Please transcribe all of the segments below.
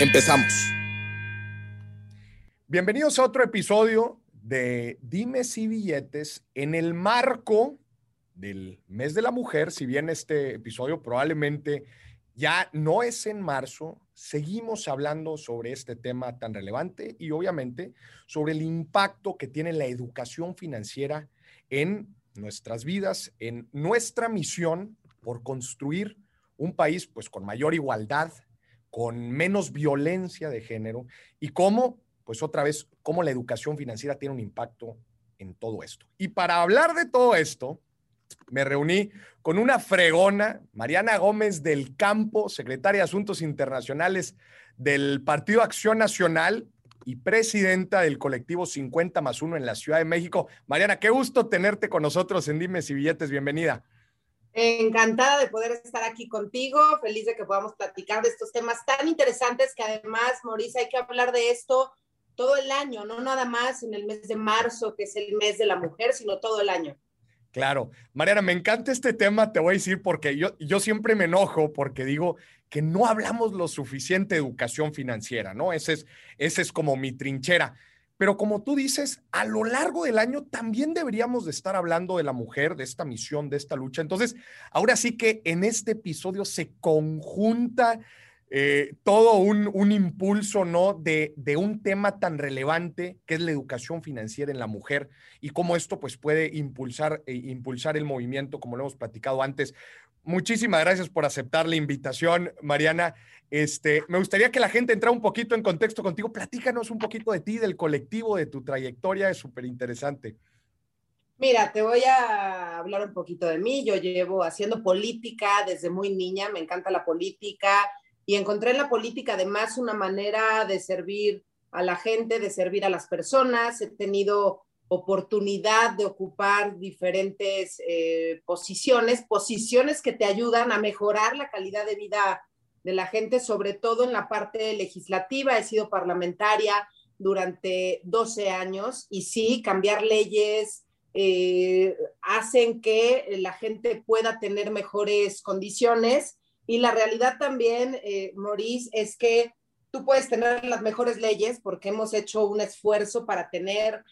Empezamos. Bienvenidos a otro episodio de Dime si billetes en el marco del mes de la mujer. Si bien este episodio probablemente ya no es en marzo, seguimos hablando sobre este tema tan relevante y obviamente sobre el impacto que tiene la educación financiera en nuestras vidas, en nuestra misión por construir un país pues con mayor igualdad, con menos violencia de género y cómo, pues otra vez, cómo la educación financiera tiene un impacto en todo esto. Y para hablar de todo esto, me reuní con una fregona, Mariana Gómez del Campo, secretaria de Asuntos Internacionales del Partido Acción Nacional y presidenta del colectivo 50 más 1 en la Ciudad de México. Mariana, qué gusto tenerte con nosotros en Dimes y Billetes. Bienvenida. Encantada de poder estar aquí contigo, feliz de que podamos platicar de estos temas tan interesantes que además, Maurice, hay que hablar de esto todo el año, no nada más en el mes de marzo, que es el mes de la mujer, sino todo el año. Claro. Mariana, me encanta este tema, te voy a decir, porque yo, yo siempre me enojo porque digo que no hablamos lo suficiente de educación financiera, ¿no? Ese es, ese es como mi trinchera. Pero como tú dices, a lo largo del año también deberíamos de estar hablando de la mujer, de esta misión, de esta lucha. Entonces, ahora sí que en este episodio se conjunta eh, todo un, un, impulso, ¿no? De, de, un tema tan relevante que es la educación financiera en la mujer y cómo esto pues puede impulsar, eh, impulsar el movimiento, como lo hemos platicado antes. Muchísimas gracias por aceptar la invitación, Mariana. Este, me gustaría que la gente entrara un poquito en contexto contigo. Platícanos un poquito de ti, del colectivo, de tu trayectoria. Es súper interesante. Mira, te voy a hablar un poquito de mí. Yo llevo haciendo política desde muy niña, me encanta la política y encontré en la política además una manera de servir a la gente, de servir a las personas. He tenido oportunidad de ocupar diferentes eh, posiciones, posiciones que te ayudan a mejorar la calidad de vida de la gente, sobre todo en la parte legislativa. He sido parlamentaria durante 12 años y sí, cambiar leyes eh, hacen que la gente pueda tener mejores condiciones. Y la realidad también, eh, Maurice, es que tú puedes tener las mejores leyes porque hemos hecho un esfuerzo para tener,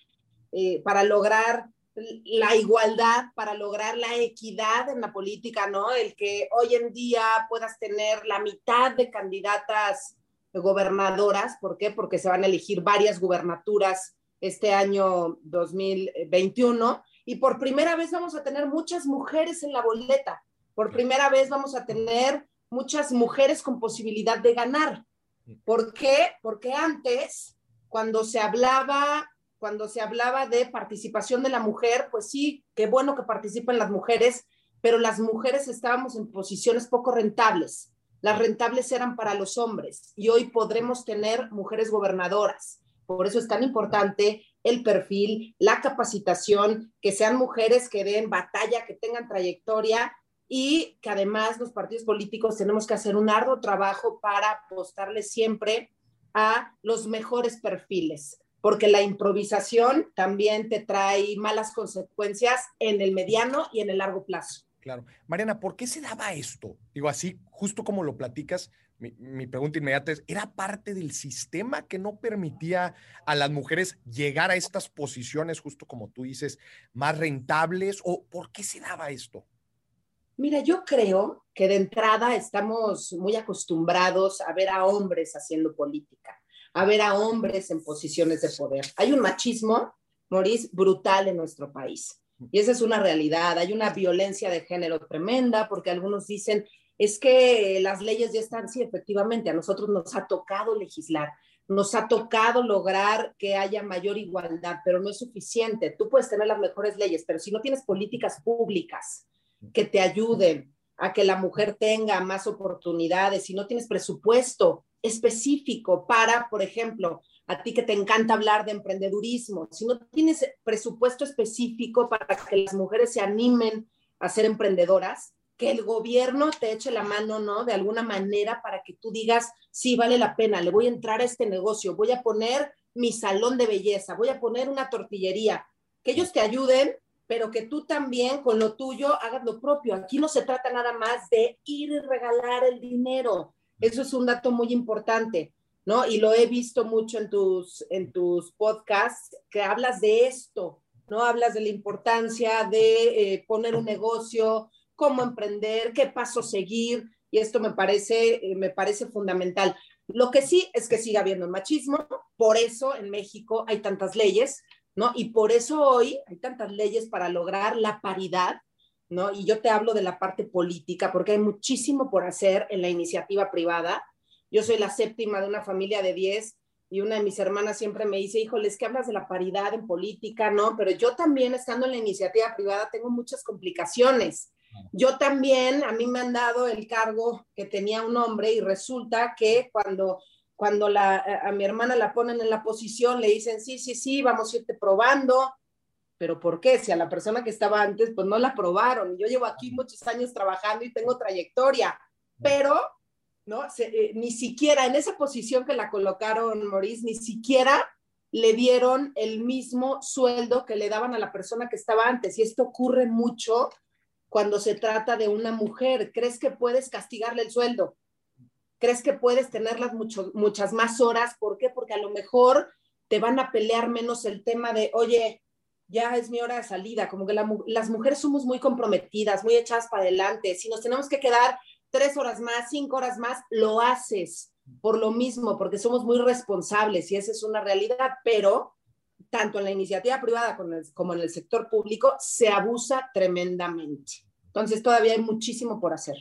eh, para lograr la igualdad, para lograr la equidad en la política, ¿no? El que hoy en día puedas tener la mitad de candidatas gobernadoras, ¿por qué? Porque se van a elegir varias gubernaturas este año 2021 y por primera vez vamos a tener muchas mujeres en la boleta, por primera vez vamos a tener muchas mujeres con posibilidad de ganar. ¿Por qué? Porque antes, cuando se hablaba cuando se hablaba de participación de la mujer, pues sí, qué bueno que participen las mujeres, pero las mujeres estábamos en posiciones poco rentables. Las rentables eran para los hombres y hoy podremos tener mujeres gobernadoras. Por eso es tan importante el perfil, la capacitación, que sean mujeres que den batalla, que tengan trayectoria y que además los partidos políticos tenemos que hacer un arduo trabajo para apostarle siempre a los mejores perfiles porque la improvisación también te trae malas consecuencias en el mediano y en el largo plazo. Claro. Mariana, ¿por qué se daba esto? Digo, así, justo como lo platicas, mi, pregunta inmediata es, ¿era parte del sistema que no permitía a las mujeres llegar a estas posiciones, justo como tú dices, más rentables? ¿O por qué se daba esto? Mira, yo creo que de entrada estamos muy acostumbrados a ver a hombres haciendo política a ver a hombres en posiciones de poder. Hay un machismo, Maurice, brutal en nuestro país. Y esa es una realidad. Hay una violencia de género tremenda porque algunos dicen, es que las leyes ya están, sí, efectivamente, a nosotros nos ha tocado legislar, nos ha tocado lograr que haya mayor igualdad, pero no es suficiente. Tú puedes tener las mejores leyes, pero si no tienes políticas públicas que te ayuden a que la mujer tenga más oportunidades, si no tienes presupuesto específico para, por ejemplo, a ti que te encanta hablar de emprendedurismo, si no tienes presupuesto específico para que las mujeres se animen a ser emprendedoras, que el gobierno te eche la mano, ¿no? De alguna manera para que tú digas, sí, vale la pena, le voy a entrar a este negocio, voy a poner mi salón de belleza, voy a poner una tortillería, que ellos te ayuden, pero que tú también con lo tuyo hagas lo propio. Aquí no se trata nada más de ir y regalar el dinero. Eso es un dato muy importante. ¿no? Y lo he visto mucho en tus, en tus podcasts, que hablas de esto, ¿no? Hablas de la importancia de eh, poner un negocio, cómo emprender, qué paso seguir, y esto me parece, eh, me parece fundamental. Lo que sí es que sigue habiendo machismo, por eso en México hay tantas leyes, ¿no? Y por eso hoy hay tantas leyes para lograr la paridad, ¿no? Y yo te hablo de la parte política, porque hay muchísimo por hacer en la iniciativa privada, yo soy la séptima de una familia de 10 y una de mis hermanas siempre me dice, híjoles, que hablas de la paridad en política, ¿no? Pero yo también, estando en la iniciativa privada, tengo muchas complicaciones. Yo también, a mí me han dado el cargo que tenía un hombre y resulta que cuando, cuando a mi hermana la ponen en la posición, le dicen, sí, sí, sí, vamos a irte probando. Pero ¿por qué? Si a la persona que estaba antes, pues no la probaron. Yo llevo aquí muchos años trabajando y tengo trayectoria, pero ¿no? Eh, ni siquiera en esa posición que la colocaron, Maurice, ni siquiera le dieron el mismo sueldo que le daban a la persona que estaba antes. Y esto ocurre mucho cuando se trata de una mujer. ¿Crees que puedes castigarle el sueldo? ¿Crees que puedes tenerlas muchas más horas? ¿Por qué? Porque a lo mejor te van a pelear menos el tema de, oye, ya es mi hora de salida, como que las mujeres somos muy comprometidas, muy echadas para adelante. Si nos tenemos que quedar tres horas más, cinco horas más, lo haces por lo mismo, porque somos muy responsables y esa es una realidad, pero tanto en la iniciativa privada como en el sector público se abusa tremendamente. Entonces todavía hay muchísimo por hacer.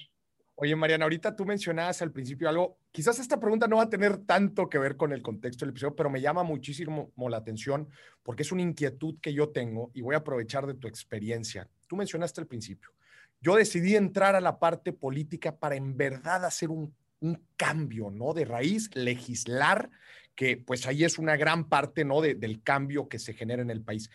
Oye, Mariana, ahorita tú mencionabas al principio algo, quizás esta pregunta no va a tener tanto que ver con el contexto del episodio, pero me llama muchísimo la atención porque es una inquietud que yo tengo y voy a aprovechar de tu experiencia. Tú mencionaste al principio, yo decidí entrar a la parte política para en verdad hacer un, cambio, ¿no? De raíz, legislar, que pues ahí es una gran parte, ¿no? del cambio que se genera en el país.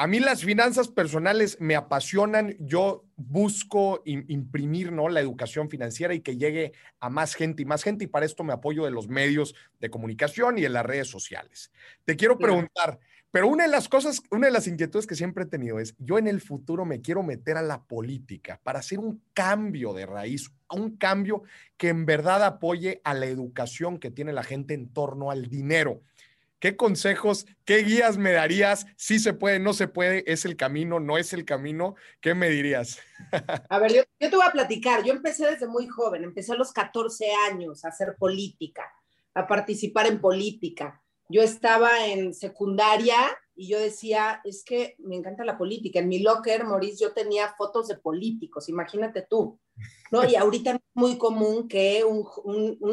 A mí las finanzas personales me apasionan. Yo busco imprimir ¿no? la educación financiera y que llegue a más gente y más gente. Y para esto me apoyo de los medios de comunicación y de las redes sociales. Te quiero preguntar, pero una de las cosas, una de las inquietudes que siempre he tenido es, yo en el futuro me quiero meter a la política para hacer un cambio de raíz, un cambio que en verdad apoye a la educación que tiene la gente en torno al dinero. ¿Qué consejos, qué guías me darías? Si se puede, no se puede, es el camino, no es el camino. ¿Qué me dirías? A ver, yo, yo te voy a platicar. Yo empecé desde muy joven, empecé a los 14 años a hacer política, a participar en política yo estaba en secundaria y yo decía, es que me encanta la política. En mi locker, Maurice, yo tenía fotos de políticos, imagínate tú, ¿no? Y ahorita es muy común que un,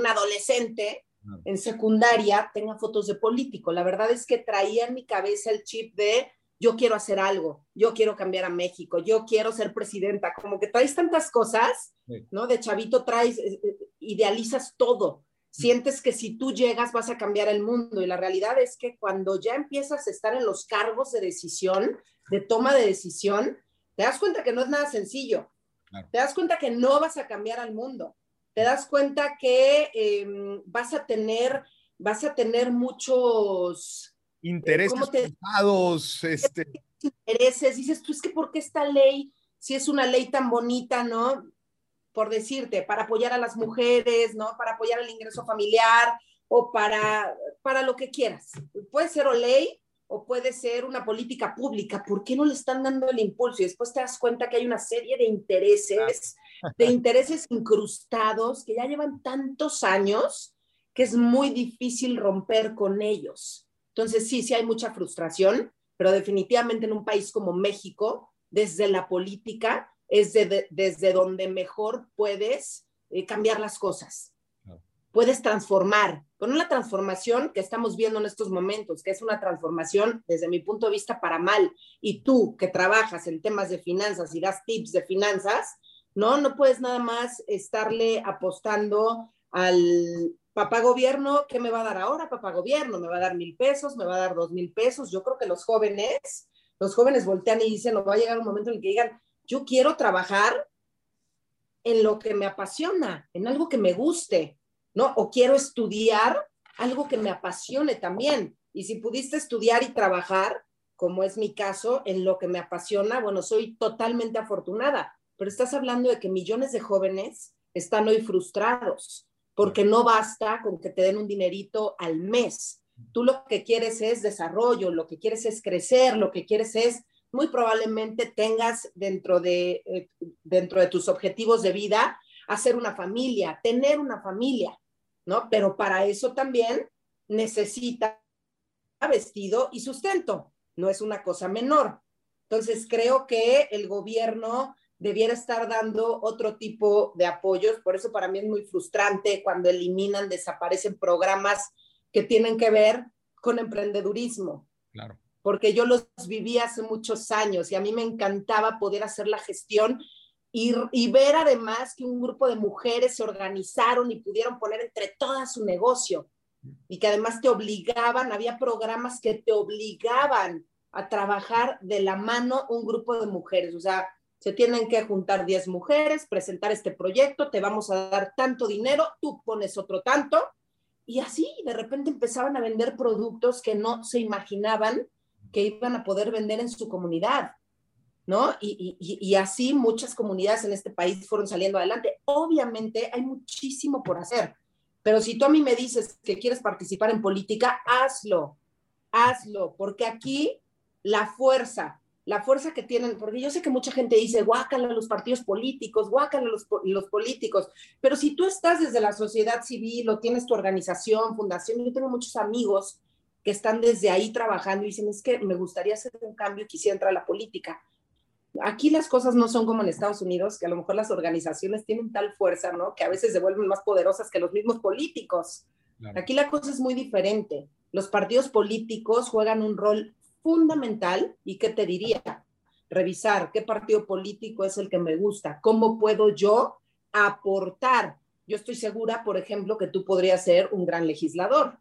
adolescente en secundaria tenga fotos de político. La verdad es que traía en mi cabeza el chip de yo quiero hacer algo, yo quiero cambiar a México, yo quiero ser presidenta, como que traes tantas cosas, ¿no? De chavito traes, eh, eh, idealizas todo sientes que si tú llegas vas a cambiar el mundo y la realidad es que cuando ya empiezas a estar en los cargos de decisión, de toma de decisión, te das cuenta que no es nada sencillo. Te das cuenta que no vas a cambiar al mundo. Te das cuenta que em, vas a tener, vas a tener muchos eh, intereses este... intereses. Dices, tú es que ¿por qué esta ley, si es una ley tan bonita, no? por decirte, para apoyar a las mujeres, ¿no? Para apoyar el ingreso familiar o para, para lo que quieras. Puede ser o ley o puede ser una política pública. ¿Por qué no le están dando el impulso? Y después te das cuenta que hay una serie de intereses, de intereses incrustados que ya llevan tantos años que es muy difícil romper con ellos. Entonces, sí, sí hay mucha frustración, pero definitivamente en un país como México, desde la política, es desde donde mejor puedes eh, cambiar las cosas. Puedes transformar, con una transformación que estamos viendo en estos momentos, que es una transformación desde mi punto de vista para mal. Y tú que trabajas en temas de finanzas y das tips de finanzas, ¿no? No puedes nada más estarle apostando al papá gobierno, ¿qué me va a dar ahora, papá gobierno? ¿Me va a dar mil pesos? ¿Me va a dar dos mil pesos? Yo creo que los jóvenes, los jóvenes voltean y dicen, no va a llegar un momento en el que digan, yo quiero trabajar en lo que me apasiona, en algo que me guste, ¿no? O quiero estudiar algo que me apasione también. Y si pudiste estudiar y trabajar, como es mi caso, en lo que me apasiona, bueno, soy totalmente afortunada. Pero estás hablando de que millones de jóvenes están hoy frustrados porque no basta con que te den un dinerito al mes. Tú lo que quieres es desarrollo, lo que quieres es crecer, lo que quieres es, muy probablemente tengas dentro de, eh, dentro de tus objetivos de vida, hacer una familia, tener una familia, ¿no? Pero para eso también necesita vestido y sustento, no es una cosa menor. Entonces, creo que el gobierno debiera estar dando otro tipo de apoyos. Por eso para mí es muy frustrante cuando eliminan, desaparecen programas que tienen que ver con emprendedurismo. Claro. Porque yo los viví hace muchos años y a mí me encantaba poder hacer la gestión y, ver además que un grupo de mujeres se organizaron y pudieron poner entre todas su negocio y que además te obligaban, había programas que te obligaban a trabajar de la mano un grupo de mujeres. O sea, se tienen que juntar 10 mujeres, presentar este proyecto, te vamos a dar tanto dinero, tú pones otro tanto. Y así de repente empezaban a vender productos que no se imaginaban que iban a poder vender en su comunidad, ¿no? Y, y, y, así muchas comunidades en este país fueron saliendo adelante. Obviamente hay muchísimo por hacer, pero si tú a mí me dices que quieres participar en política, hazlo, hazlo, porque aquí la fuerza, la fuerza que tienen, porque yo sé que mucha gente dice, guácala los partidos políticos, guácala los, los políticos, pero si tú estás desde la sociedad civil o tienes tu organización, fundación, yo tengo muchos amigos que están desde ahí trabajando y dicen, es que me gustaría hacer un cambio y quisiera entrar a la política. Aquí las cosas no son como en Estados Unidos, que a lo mejor las organizaciones tienen tal fuerza, ¿no? Que a veces se vuelven más poderosas que los mismos políticos. Aquí la cosa es muy diferente. Los partidos políticos juegan un rol fundamental y qué te diría, revisar qué partido político es el que me gusta, cómo puedo yo aportar. Yo estoy segura, por ejemplo, que tú podrías ser un gran legislador.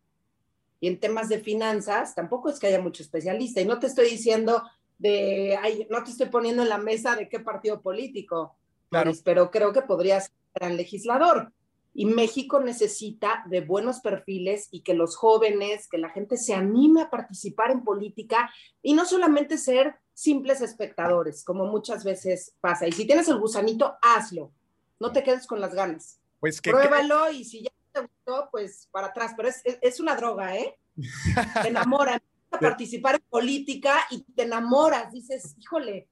Y en temas de finanzas, tampoco es que haya mucho especialista. Y no te estoy diciendo de, ay, no te estoy poniendo en la mesa de qué partido político, claro. pero creo que podrías ser gran legislador. Y México necesita de buenos perfiles y que los jóvenes, que la gente se anime a participar en política y no solamente ser simples espectadores, como muchas veces pasa. Y si tienes el gusanito, hazlo. No te quedes con las ganas. Pues que, Pruébalo y si ya te gustó, pues para atrás. Pero es, es, es una droga, ¿eh? Te enamora. a participar en política y te enamoras. Dices, híjole,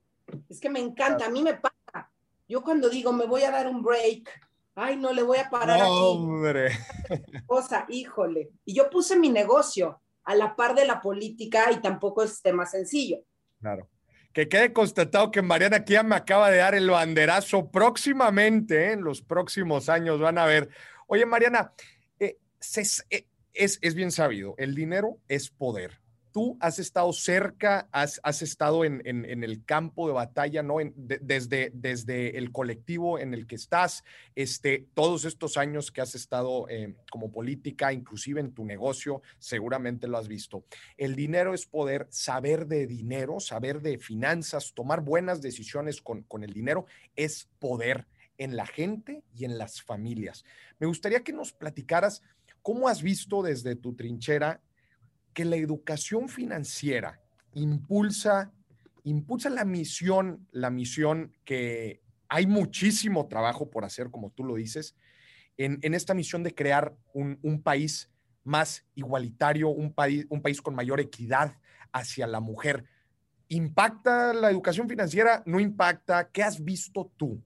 es que me encanta. A mí me pasa. Yo cuando digo, me voy a dar un break Ay, no le voy a parar aquí. Hombre. Cosa, híjole. Y yo puse mi negocio a la par de la política y tampoco es tema sencillo. Claro. Que quede constatado que Mariana aquí ya me acaba de dar el banderazo próximamente, ¿eh? en los próximos años van a ver. Oye, Mariana, eh, eh, es, es bien sabido, el dinero es poder tú has estado cerca, has, estado en, el campo de batalla, desde el colectivo en el que estás, este, todos estos años que has estado eh, como política, inclusive en tu negocio, seguramente lo has visto. El dinero es poder, saber de dinero, saber de finanzas, tomar buenas decisiones con, con el dinero, es poder en la gente y en las familias. Me gustaría que nos platicaras cómo has visto desde tu trinchera que la educación financiera impulsa, impulsa la misión, la misión que hay muchísimo trabajo por hacer, como tú lo dices, en, esta misión de crear un, país más igualitario, un país, un país con mayor equidad hacia la mujer. ¿Impacta la educación financiera? ¿No impacta? ¿Qué has visto tú?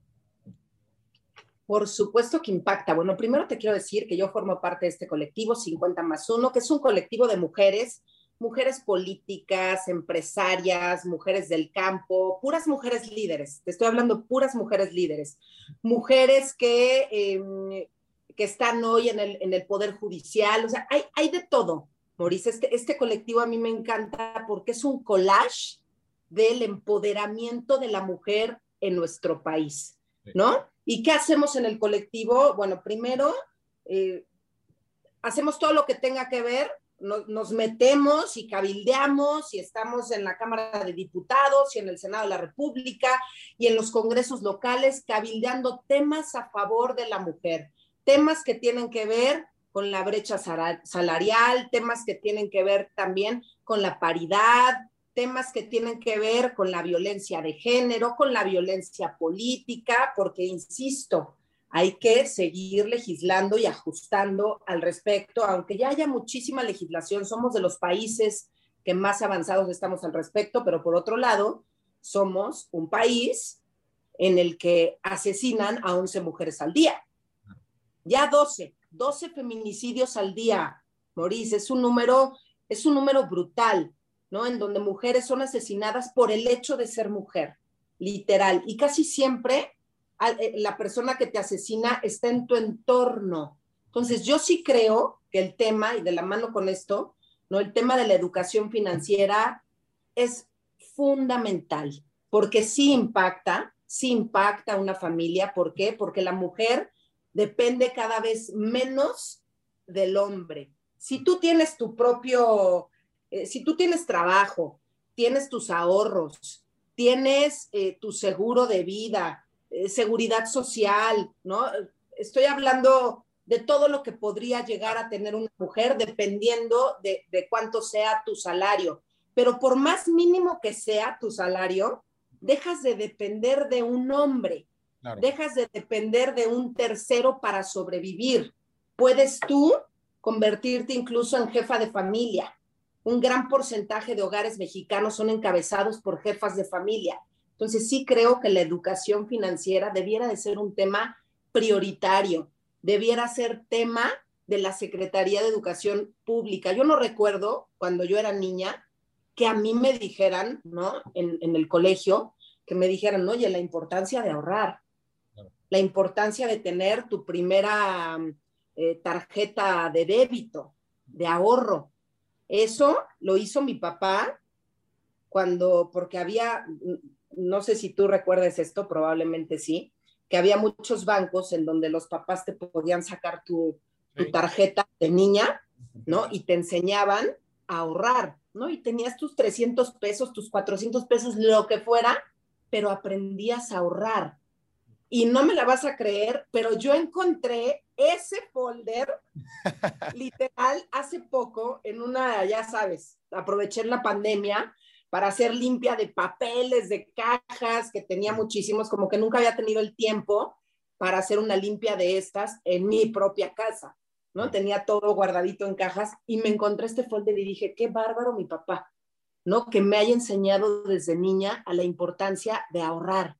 Por supuesto que impacta. Bueno, primero te quiero decir que yo formo parte de este colectivo 50 más 1, que es un colectivo de mujeres, mujeres políticas, empresarias, mujeres del campo, puras mujeres líderes. Te estoy hablando puras mujeres líderes. Mujeres que, eh, que están hoy en el, en el Poder Judicial. O sea, hay, hay de todo, Maurice. Este, este colectivo a mí me encanta porque es un collage del empoderamiento de la mujer en nuestro país ¿no? ¿Y qué hacemos en el colectivo? Bueno, primero, eh, hacemos todo lo que tenga que ver, nos, metemos y cabildeamos y estamos en la Cámara de Diputados y en el Senado de la República y en los congresos locales cabildeando temas a favor de la mujer, temas que tienen que ver con la brecha salarial, temas que tienen que ver también con la paridad, temas que tienen que ver con la violencia de género, con la violencia política, porque, insisto, hay que seguir legislando y ajustando al respecto, aunque ya haya muchísima legislación, somos de los países que más avanzados estamos al respecto, pero por otro lado, somos un país en el que asesinan a 11 mujeres al día. Ya 12, 12 feminicidios al día, Maurice, es un número, es un número brutal. ¿No? En donde mujeres son asesinadas por el hecho de ser mujer, literal. Y casi siempre eh, la persona que te asesina está en tu entorno. Entonces, yo sí creo que el tema, y de la mano con esto, ¿no? El tema de la educación financiera es fundamental, porque sí impacta, sí impacta a una familia. ¿Por qué? Porque la mujer depende cada vez menos del hombre. Si tú tienes tu propio eh, si tú tienes trabajo, tienes tus ahorros, tienes eh, tu seguro de vida, eh, seguridad social, ¿no? Estoy hablando de todo lo que podría llegar a tener una mujer dependiendo de, cuánto sea tu salario. Pero por más mínimo que sea tu salario, dejas de depender de un hombre, dejas de depender de un tercero para sobrevivir. Puedes tú convertirte incluso en jefa de familia, un gran porcentaje de hogares mexicanos son encabezados por jefas de familia. Entonces sí creo que la educación financiera debiera de ser un tema prioritario, debiera ser tema de la Secretaría de Educación Pública. Yo no recuerdo cuando yo era niña que a mí me dijeran, ¿no? En, el colegio, que me dijeran, oye, la importancia de ahorrar, la importancia de tener tu primera eh, tarjeta de débito, de ahorro. Eso lo hizo mi papá cuando, porque había, no sé si tú recuerdes esto, probablemente sí, que había muchos bancos en donde los papás te podían sacar tu, tarjeta de niña, ¿no? Y te enseñaban a ahorrar, ¿no? Y tenías tus 300 pesos, tus 400 pesos, lo que fuera, pero aprendías a ahorrar. Y no me la vas a creer, pero yo encontré ese folder, literal, hace poco, en una, ya sabes, aproveché la pandemia para hacer limpia de papeles, de cajas, que tenía muchísimos, como que nunca había tenido el tiempo para hacer una limpia de estas en mi propia casa, ¿no? Tenía todo guardadito en cajas y me encontré este folder y dije, qué bárbaro mi papá, ¿no? Que me haya enseñado desde niña a la importancia de ahorrar,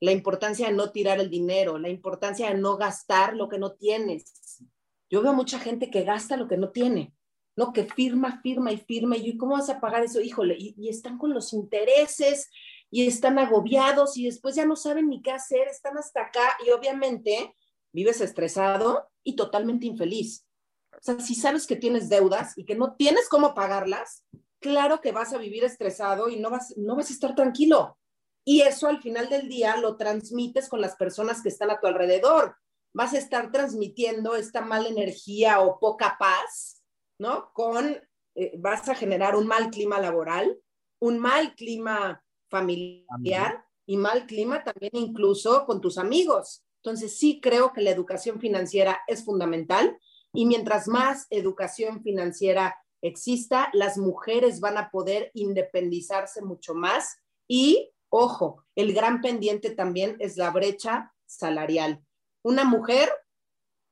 la importancia de no tirar el dinero, la importancia de no gastar lo que no tienes. Yo veo mucha gente que gasta lo que no tiene, ¿no? Que firma, firma y firma. Y ¿cómo vas a pagar eso? Híjole, y, están con los intereses y están agobiados y después ya no saben ni qué hacer, están hasta acá y obviamente vives estresado y totalmente infeliz. O sea, si sabes que tienes deudas y que no tienes cómo pagarlas, claro que vas a vivir estresado y no vas, no vas a estar tranquilo. Y eso al final del día lo transmites con las personas que están a tu alrededor. Vas a estar transmitiendo esta mala energía o poca paz, ¿no? Con, eh, vas a generar un mal clima laboral, un mal clima familiar y mal clima también incluso con tus amigos. Entonces sí creo que la educación financiera es fundamental y mientras más educación financiera exista, las mujeres van a poder independizarse mucho más y Ojo, el gran pendiente también es la brecha salarial. Una mujer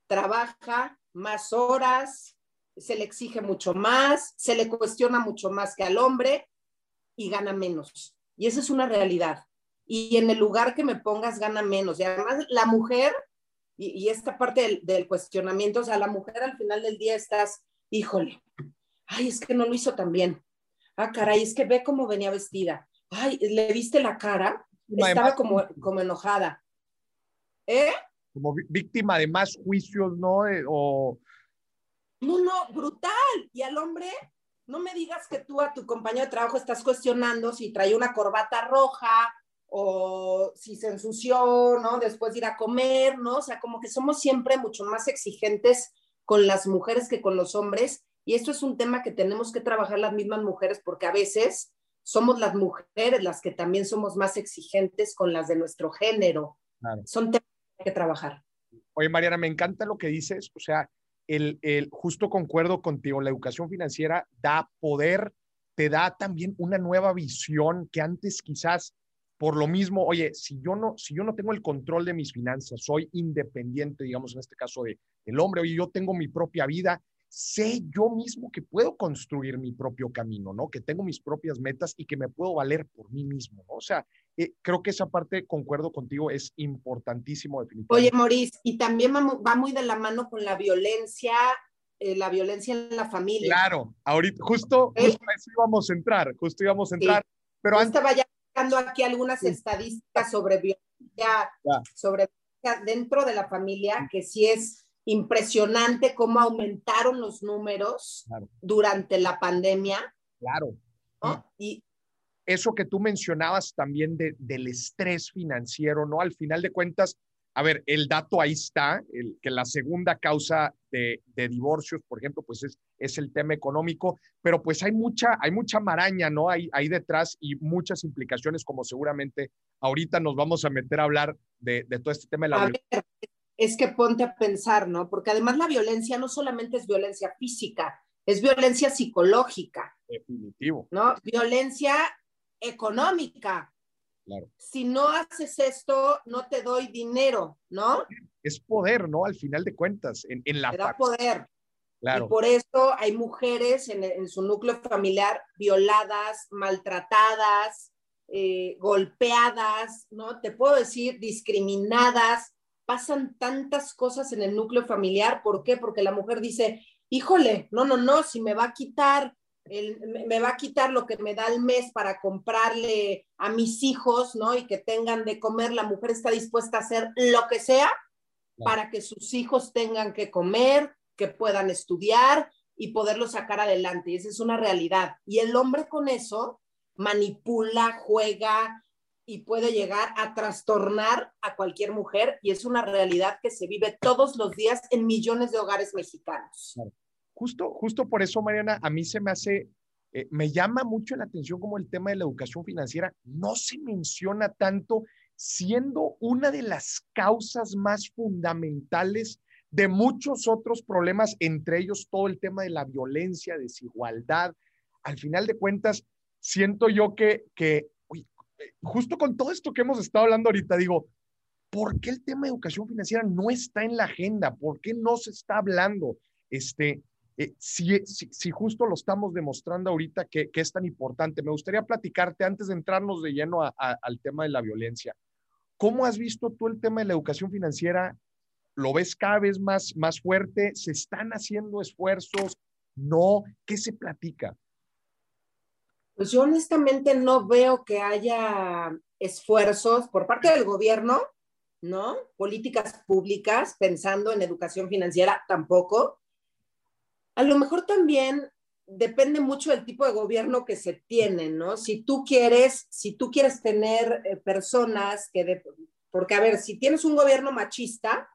trabaja más horas, se le exige mucho más, se le cuestiona mucho más que al hombre y gana menos. Y esa es una realidad. Y en el lugar que me pongas gana menos. Y además la mujer, y, esta parte del, del, cuestionamiento, o sea, la mujer al final del día estás, híjole, ay, es que no lo hizo tan bien. Ah, caray, es que ve cómo venía vestida ay, ¿le viste la cara? Estaba como, como enojada. ¿Eh? Como víctima de más juicios, ¿no? Eh, o... No, no, brutal. Y al hombre, no me digas que tú a tu compañero de trabajo estás cuestionando si trae una corbata roja o si se ensució, ¿no? Después de ir a comer, ¿no? O sea, como que somos siempre mucho más exigentes con las mujeres que con los hombres. Y esto es un tema que tenemos que trabajar las mismas mujeres porque a veces somos las mujeres las que también somos más exigentes con las de nuestro género. Son temas que hay que trabajar. Oye, Mariana, me encanta lo que dices. O sea, el, el, justo concuerdo contigo, la educación financiera da poder, te da también una nueva visión que antes quizás por lo mismo, oye, si yo no, si yo no tengo el control de mis finanzas, soy independiente, digamos en este caso de el hombre, oye, yo tengo mi propia vida, sé yo mismo que puedo construir mi propio camino, ¿no? Que tengo mis propias metas y que me puedo valer por mí mismo, ¿no? O sea, eh, creo que esa parte, concuerdo contigo, es importantísimo definitivamente. Oye, Maurice, y también va muy de la mano con la violencia eh, la violencia en la familia. Claro, ahorita, justo, justo eso íbamos a entrar, justo íbamos a entrar. Pero antes... Estaba ya aquí algunas estadísticas sobre violencia, sobre dentro de la familia, que sí es impresionante cómo aumentaron los números durante la pandemia. Claro. Y, eso que tú mencionabas también del estrés financiero, ¿no? Al final de cuentas, a ver, el dato ahí está, el, que la segunda causa de, divorcios, por ejemplo, pues es, es, el tema económico, pero pues hay mucha, hay mucha maraña, ¿no? Hay ahí detrás y muchas implicaciones, como seguramente ahorita nos vamos a meter a hablar de, todo este tema de la. Es que ponte a pensar, ¿no? Porque además la violencia no solamente es violencia física, es violencia psicológica. Definitivo. ¿No? Violencia económica, si no haces esto, no te doy dinero, ¿no? Es poder, ¿no? Al final de cuentas, en, en la... Te da poder. Claro. Y por eso hay mujeres en, su núcleo familiar violadas, maltratadas, eh, golpeadas, ¿no? Te puedo decir, discriminadas. Pasan tantas cosas en el núcleo familiar. ¿Por qué? Porque la mujer dice, híjole, no, no, no, si me va a quitar me va a quitar lo que me da el mes para comprarle a mis hijos, ¿no? Y que tengan de comer, la mujer está dispuesta a hacer lo que sea para que sus hijos tengan que comer, que puedan estudiar y poderlo sacar adelante. Y esa es una realidad. Y el hombre con eso manipula, juega y puede llegar a trastornar a cualquier mujer y es una realidad que se vive todos los días en millones de hogares mexicanos. Justo, justo por eso, Mariana, a mí se me hace, eh, me llama mucho la atención como el tema de la educación financiera no se menciona tanto, siendo una de las causas más fundamentales de muchos otros problemas, entre ellos todo el tema de la violencia, desigualdad. Al final de cuentas, siento yo que, que justo con todo esto que hemos estado hablando ahorita, digo, ¿por qué el tema de educación financiera no está en la agenda? ¿Por qué no se está hablando? Este, eh, si, si, justo lo estamos demostrando ahorita que, es tan importante, me gustaría platicarte antes de entrarnos de lleno al tema de la violencia. ¿Cómo has visto tú el tema de la educación financiera? ¿Lo ves cada vez más, más fuerte? ¿Se están haciendo esfuerzos? ¿No? ¿Qué se platica? Pues yo honestamente no veo que haya esfuerzos por parte del gobierno, ¿no? Políticas públicas pensando en educación financiera tampoco a lo mejor también depende mucho del tipo de gobierno que se tiene, ¿no? Si tú quieres, si tú quieres tener eh, personas que, porque a ver, si tienes un gobierno machista,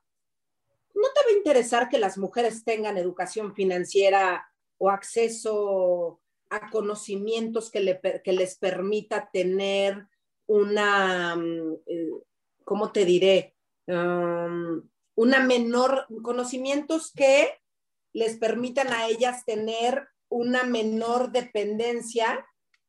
no te va a interesar que las mujeres tengan educación financiera o acceso a conocimientos que, les permita tener una, mm, eh, ¿cómo te diré? Um, una menor, conocimientos que les permitan a ellas tener una menor dependencia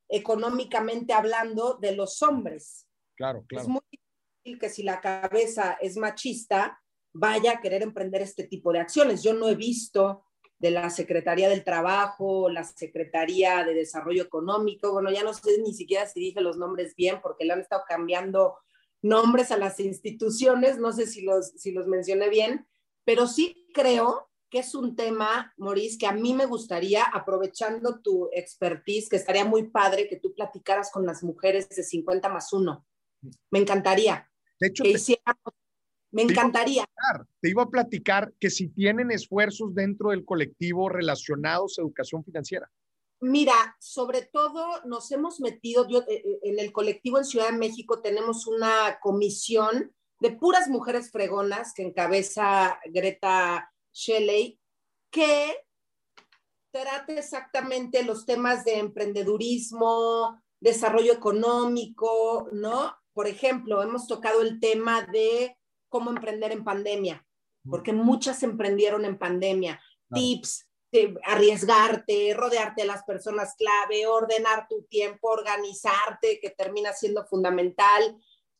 económicamente hablando de los hombres. Claro, claro. Es muy difícil que si la cabeza es machista, vaya a querer emprender este tipo de acciones. Yo no he visto de la Secretaría del Trabajo, la Secretaría de Desarrollo Económico, bueno, ya no sé ni siquiera si dije los nombres bien porque le han estado cambiando nombres a las instituciones, no sé si los, si los mencioné bien, pero sí creo que es un tema, Maurice, que a mí me gustaría, aprovechando tu expertise, que estaría muy padre que tú platicaras con las mujeres de 50 más 1. Me encantaría. De hecho, que me encantaría. te iba a platicar que si tienen esfuerzos dentro del colectivo relacionados a educación financiera. Mira, sobre todo nos hemos metido, yo, eh, eh, en el colectivo en Ciudad de México tenemos una comisión de puras mujeres fregonas que encabeza Greta Shelley, que trata exactamente los temas de emprendedurismo, desarrollo económico, ¿no? Por ejemplo, hemos tocado el tema de cómo emprender en pandemia, porque muchas emprendieron en pandemia. Tips, arriesgarte, rodearte de las personas clave, ordenar tu tiempo, organizarte, que termina siendo fundamental,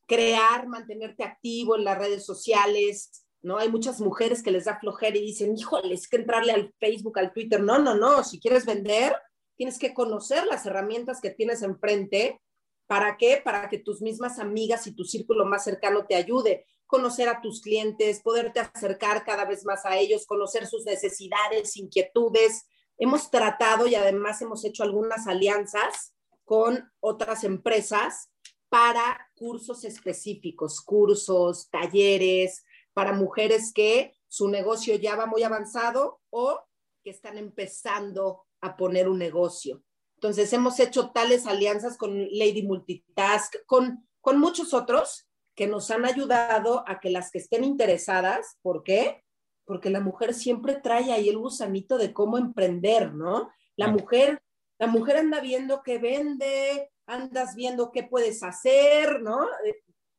crear, mantenerte activo en las redes sociales, ¿no? Hay muchas mujeres que les da flojera y dicen, híjole, es que entrarle al Facebook, al Twitter. No, no, no, si quieres vender, tienes que conocer las herramientas que tienes enfrente. ¿Para qué? Para que tus mismas amigas y tu círculo más cercano te ayude conocer a tus clientes, poderte acercar cada vez más a ellos, conocer sus necesidades, inquietudes. Hemos tratado y además hemos hecho algunas alianzas con otras empresas para cursos específicos, cursos, talleres, para mujeres que su negocio ya va muy avanzado o que están empezando a poner un negocio. Entonces, hemos hecho tales alianzas con Lady Multitask, con, con muchos otros que nos han ayudado a que las que estén interesadas, ¿por qué? Porque la mujer siempre trae ahí el gusanito de cómo emprender, ¿no? La mujer, la mujer anda viendo qué vende, andas viendo qué puedes hacer, ¿no?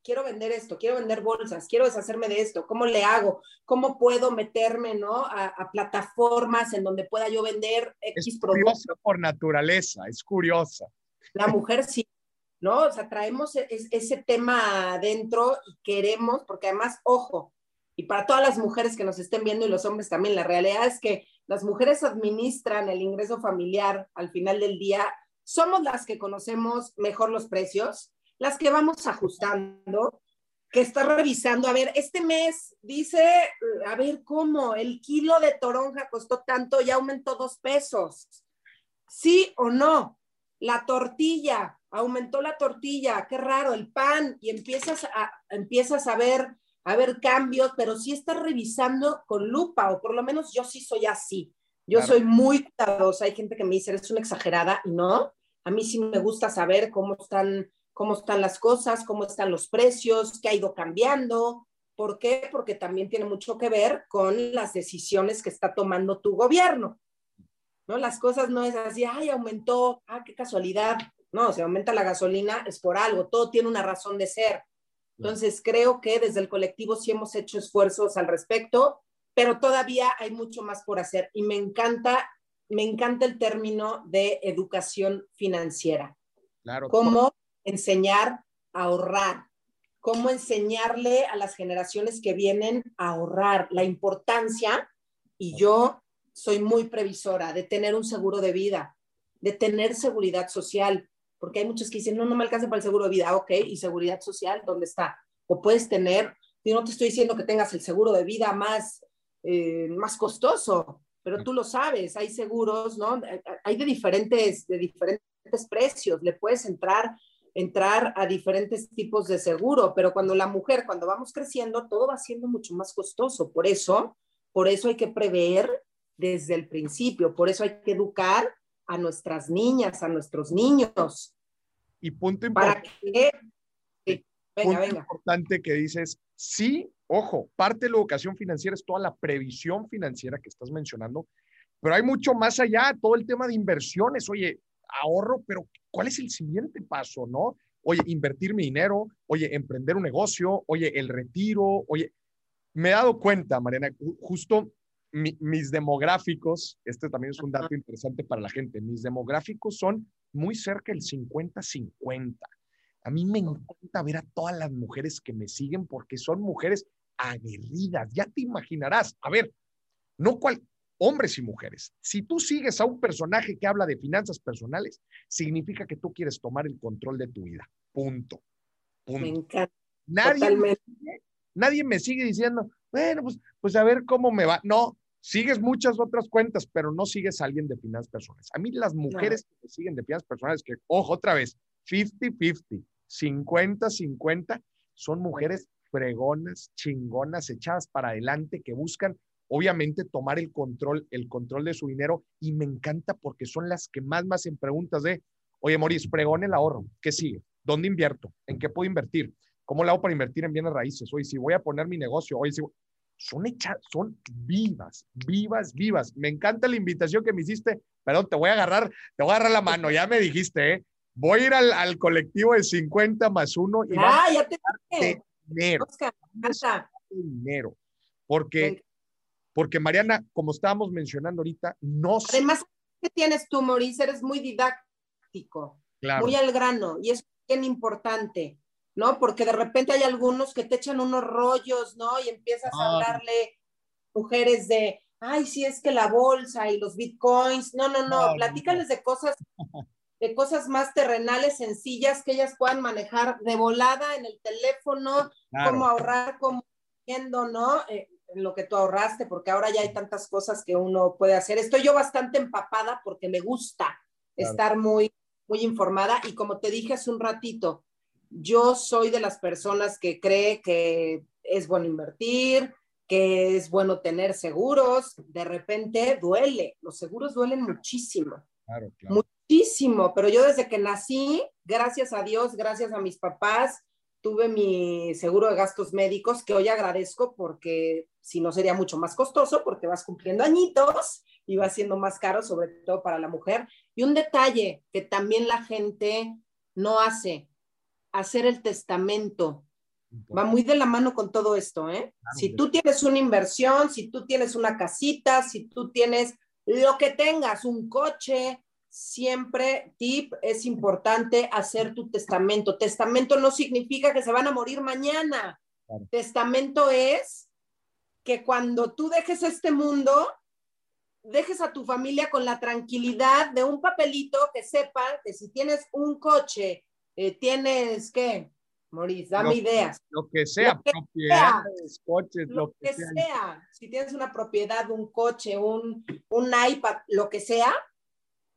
Quiero vender esto, quiero vender bolsas, quiero deshacerme de esto, ¿cómo le hago? ¿Cómo puedo meterme, ¿no? A, plataformas en donde pueda yo vender X es curiosa por naturaleza, es curiosa. La mujer sí ¿no? O sea, traemos e-, ese tema adentro y queremos, porque además, ojo, y para todas las mujeres que nos estén viendo y los hombres también, la realidad es que las mujeres administran el ingreso familiar al final del día, somos las que conocemos mejor los precios, las que vamos ajustando, que está revisando, a ver, este mes dice, a ver cómo, el kilo de toronja costó tanto, ya aumentó dos pesos. ¿Sí o no? La tortilla, aumentó la tortilla, qué raro, el pan, y empiezas a, empiezas a ver, a ver cambios, pero sí estás revisando con lupa, o por lo menos yo sí soy así. Yo soy muy cuidadosa, hay gente que me dice, eres una exagerada, y no, a mí sí me gusta saber cómo están, cómo están las cosas, cómo están los precios, qué ha ido cambiando. ¿Por qué? Porque también tiene mucho que ver con las decisiones que está tomando tu gobierno. ¿No? Las cosas no es así, ay, aumentó, ah, qué casualidad, no, si aumenta la gasolina es por algo, todo tiene una razón de ser. Entonces, creo que desde el colectivo sí hemos hecho esfuerzos al respecto, pero todavía hay mucho más por hacer y me encanta, me encanta el término de educación financiera. Claro. Cómo enseñar a ahorrar, cómo enseñarle a las generaciones que vienen a ahorrar, la importancia, y yo soy muy previsora de tener un seguro de vida, de tener seguridad social, porque hay muchos que dicen, no, no me alcanza para el seguro de vida, ok, y seguridad social, ¿dónde está? O puedes tener, yo no te estoy diciendo que tengas el seguro de vida más, eh, más costoso, pero tú lo sabes, hay seguros, ¿no? Hay de diferentes, de diferentes precios, le puedes entrar, entrar a diferentes tipos de seguro, pero cuando la mujer, cuando vamos creciendo, todo va siendo mucho más costoso. Por eso, por eso hay que prever desde el principio, por eso hay que educar a nuestras niñas, a nuestros niños. Y punto importante. Venga, venga. importante que dices, sí, ojo, parte de la educación financiera es toda la previsión financiera que estás mencionando, pero hay mucho más allá, todo el tema de inversiones, oye, ahorro, pero ¿cuál es el siguiente paso, no? Oye, invertir mi dinero, oye, emprender un negocio, oye, el retiro, oye, me he dado cuenta, Mariana, justo mis demográficos, este también es un dato interesante para la gente, mis demográficos son muy cerca del 50-50. A mí me encanta ver a todas las mujeres que me siguen porque son mujeres aguerridas, ya te imaginarás. A ver, no cual, hombres y mujeres. Si tú sigues a un personaje que habla de finanzas personales, significa que tú quieres tomar el control de tu vida. Punto. Me encanta. Nadie nadie me sigue diciendo, bueno, pues, pues a ver cómo me va. No, Sigues muchas otras cuentas, pero no sigues a alguien de finanzas personales. A mí las mujeres que siguen de finanzas personales, que, ojo, otra vez, 50-50, 50-50, son mujeres fregonas, chingonas, echadas para adelante, que buscan obviamente tomar el control, el control de su dinero y me encanta porque son las que más me hacen preguntas de, oye, Moris, pregón el ahorro, ¿qué sigue? ¿Dónde invierto? ¿En qué puedo invertir? ¿Cómo le hago para invertir en bienes raíces? Oye, si voy a poner mi negocio, oye, si son hechas, son vivas, vivas, vivas. Me encanta la invitación que me hiciste. Perdón, te voy a agarrar, te voy a agarrar la mano, ya me dijiste, ¿eh? Voy a ir al, colectivo de 50 más uno y ah, ya te dinero. dinero. Porque, porque Mariana, como estábamos mencionando ahorita, no Además, ¿qué tienes tú, Maurice? Eres muy didáctico, muy al grano, y es bien importante. ¿no? Porque de repente hay algunos que te echan unos rollos, ¿no? Y empiezas a hablarle mujeres de, ay, sí es que la bolsa y los bitcoins, no, no, no, platícales de cosas, de cosas más terrenales, sencillas, que ellas puedan manejar de volada en el teléfono, cómo ahorrar, cómo ¿no? Eh, en lo que tú ahorraste, porque ahora ya hay tantas cosas que uno puede hacer. Estoy yo bastante empapada porque me gusta estar muy, muy informada y como te dije hace un ratito, yo soy de las personas que cree que es bueno invertir, que es bueno tener seguros. De repente duele, los seguros duelen muchísimo. Claro, claro. Muchísimo, pero yo desde que nací, gracias a Dios, gracias a mis papás, tuve mi seguro de gastos médicos que hoy agradezco porque si no sería mucho más costoso porque vas cumpliendo añitos y va siendo más caro, sobre todo para la mujer. Y un detalle que también la gente no hace, hacer el testamento. Va muy de la mano con todo esto, ¿eh? si tú tienes una inversión, si tú tienes una casita, si tú tienes lo que tengas, un coche, siempre, tip, es importante hacer tu testamento. Testamento no significa que se van a morir mañana. Testamento es que cuando tú dejes este mundo, dejes a tu familia con la tranquilidad de un papelito que sepa que si tienes un coche, eh, tienes que, Maurice, dame ideas. Lo que sea, propiedades, coches, lo, que, sea. Si tienes una propiedad, un coche, un, un iPad, lo que sea,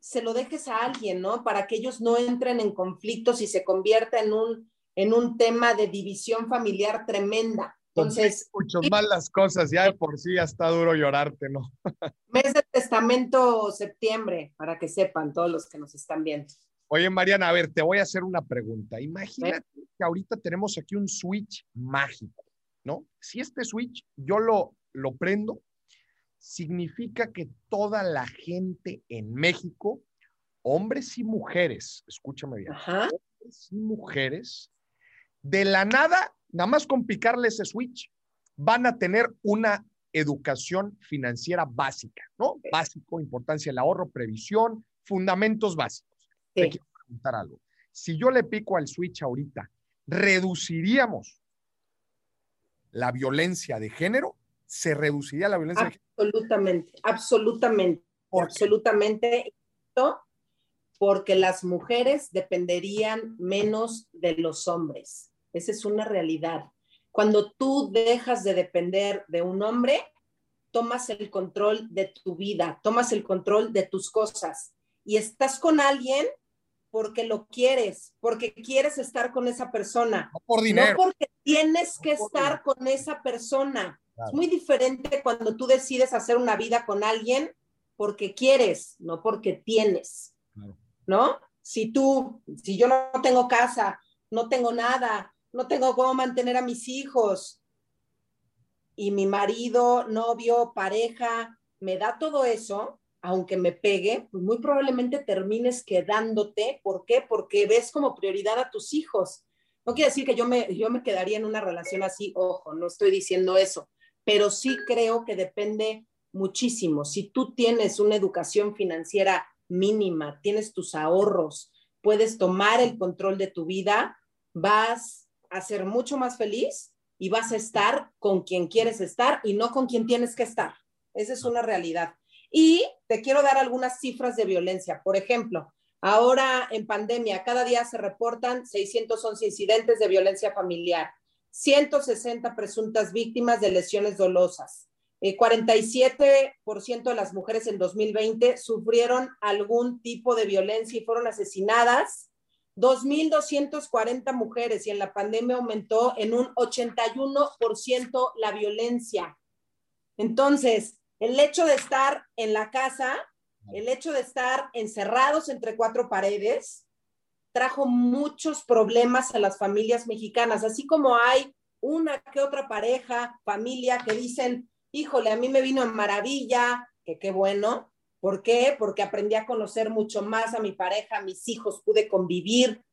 se lo dejes a alguien, ¿no? Para que ellos no entren en conflictos y se convierta en un, en un tema de división familiar tremenda. Entonces, mucho más las cosas, ya de por sí ya está duro llorarte, ¿no? mes de testamento septiembre, para que sepan todos los que nos están viendo. Oye, Mariana, a ver, te voy a hacer una pregunta. Imagínate que ahorita tenemos aquí un switch mágico, ¿no? Si este switch yo lo, lo prendo, significa que toda la gente en México, hombres y mujeres, escúchame bien, hombres y mujeres, de la nada, nada más con picarle ese switch, van a tener una educación financiera básica, ¿no? Básico, importancia del ahorro, previsión, fundamentos básicos. Te quiero preguntar algo. Si yo le pico al switch ahorita, ¿reduciríamos la violencia de género? ¿Se reduciría la violencia de género? Absolutamente, absolutamente, absolutamente. Porque las mujeres dependerían menos de los hombres. Esa es una realidad. Cuando tú dejas de depender de un hombre, tomas el control de tu vida, tomas el control de tus cosas y estás con alguien porque lo quieres, porque quieres estar con esa persona. No por dinero. No porque tienes que estar con esa persona. Es muy diferente cuando tú decides hacer una vida con alguien porque quieres, no porque tienes. ¿No? Si tú, si yo no tengo casa, no tengo nada, no tengo cómo mantener a mis hijos y mi marido, novio, pareja, me da todo eso, aunque me pegue, pues muy probablemente termines quedándote. ¿Por qué? Porque ves como prioridad a tus hijos. No quiere decir que yo me, yo me quedaría en una relación así, ojo, no estoy diciendo eso, pero sí creo que depende muchísimo. Si tú tienes una educación financiera mínima, tienes tus ahorros, puedes tomar el control de tu vida, vas a ser mucho más feliz y vas a estar con quien quieres estar y no con quien tienes que estar. Esa es una realidad. Y te quiero dar algunas cifras de violencia. Por ejemplo, ahora en pandemia, cada día se reportan 611 incidentes de violencia familiar, 160 presuntas víctimas de lesiones dolosas. 47% eh, de las mujeres en 2020 sufrieron algún tipo de violencia y fueron asesinadas. 2.240 mujeres y en la pandemia aumentó en un 81% la violencia. Entonces, el hecho de estar en la casa, el hecho de estar encerrados entre cuatro paredes, trajo muchos problemas a las familias mexicanas, así como hay una que otra pareja, familia que dicen, híjole, a mí me vino en maravilla, que qué bueno. ¿Por qué? Porque aprendí a conocer mucho más a mi pareja, a mis hijos, pude convivir,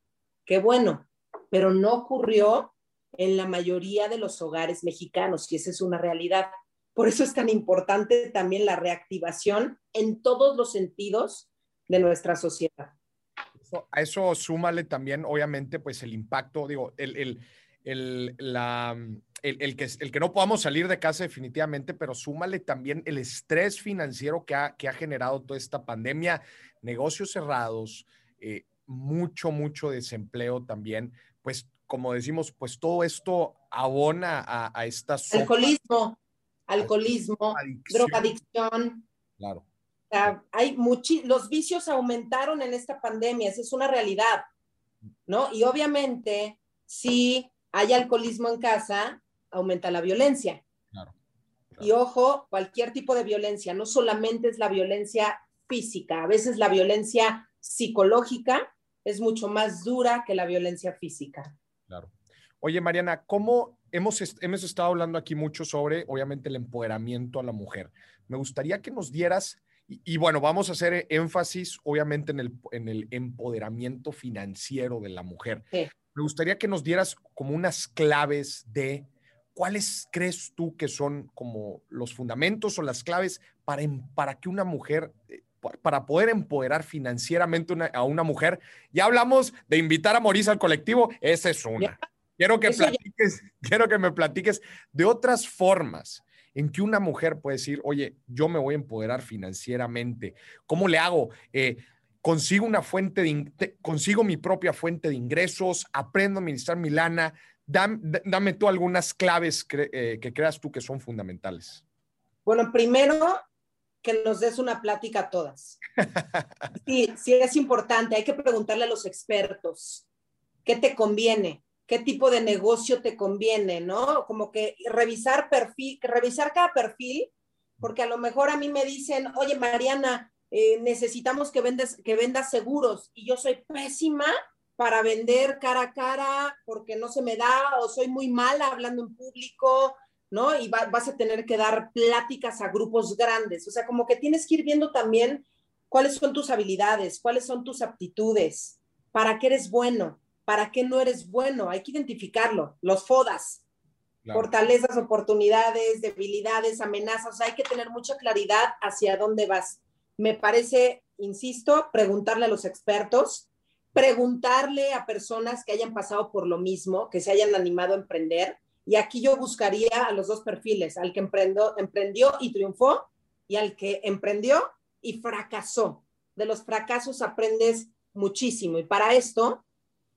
qué bueno. Pero no ocurrió en la mayoría de los hogares mexicanos y esa es una realidad. Por eso es tan importante también la reactivación en todos los sentidos de nuestra sociedad. A eso súmale también, obviamente, pues el impacto, digo, el, el, el, la, el, que, el que no podamos salir de casa definitivamente, pero súmale también el estrés financiero que ha, que ha generado toda esta pandemia, negocios cerrados, eh, mucho, mucho desempleo también, pues como decimos, pues todo esto abona a, a estas... Alcoholismo, alcoholismo, drogadicción. Claro. Hay los vicios aumentaron en esta pandemia, esa es una realidad, ¿no? Y obviamente, si hay alcoholismo en casa, aumenta la violencia. Y ojo, cualquier tipo de violencia, no solamente es la violencia física, a veces la violencia psicológica es mucho más dura que la violencia física. Claro. Oye, Mariana, ¿cómo hemos, hemos estado hablando aquí mucho sobre, obviamente, el empoderamiento a la mujer? Me gustaría que nos dieras, y, bueno, vamos a hacer énfasis, obviamente, en el, en el empoderamiento financiero de la mujer. Me gustaría que nos dieras como unas claves de ¿cuáles crees tú que son como los fundamentos o las claves para, em, para que una mujer, eh, para poder empoderar financieramente a una mujer? Ya hablamos de invitar a Morisa al colectivo, esa es una. Quiero que, platiques, quiero que me platiques de otras formas en que una mujer puede decir, oye, yo me voy a empoderar financieramente. ¿Cómo le hago? Eh, consigo una fuente de, consigo mi propia fuente de ingresos, aprendo a administrar mi lana, Dame, tú algunas claves eh, que creas tú que son fundamentales. Bueno, primero que nos des una plática a todas. Sí, sí es importante, hay que preguntarle a los expertos, ¿qué te conviene? ¿Qué tipo de negocio te conviene? ¿No? Como que revisar perfil, revisar cada perfil, porque a lo mejor a mí me dicen, oye Mariana, eh, necesitamos que, vendes, que vendas seguros y yo soy pésima para vender cara a cara porque no se me da o soy muy mala hablando en público, ¿no? Y vas a tener que dar pláticas a grupos grandes. O sea, como que tienes que ir viendo también cuáles son tus habilidades, cuáles son tus aptitudes, para qué eres bueno, para qué no eres bueno. Hay que identificarlo. Los FODAS, fortalezas, oportunidades, debilidades, amenazas. O sea, hay que tener mucha claridad hacia dónde vas. Me parece, insisto, preguntarle a los expertos preguntarle a personas que hayan pasado por lo mismo, que se hayan animado a emprender. Y aquí yo buscaría a los dos perfiles, al que emprendió, emprendió y triunfó y al que emprendió y fracasó. De los fracasos aprendes muchísimo y para esto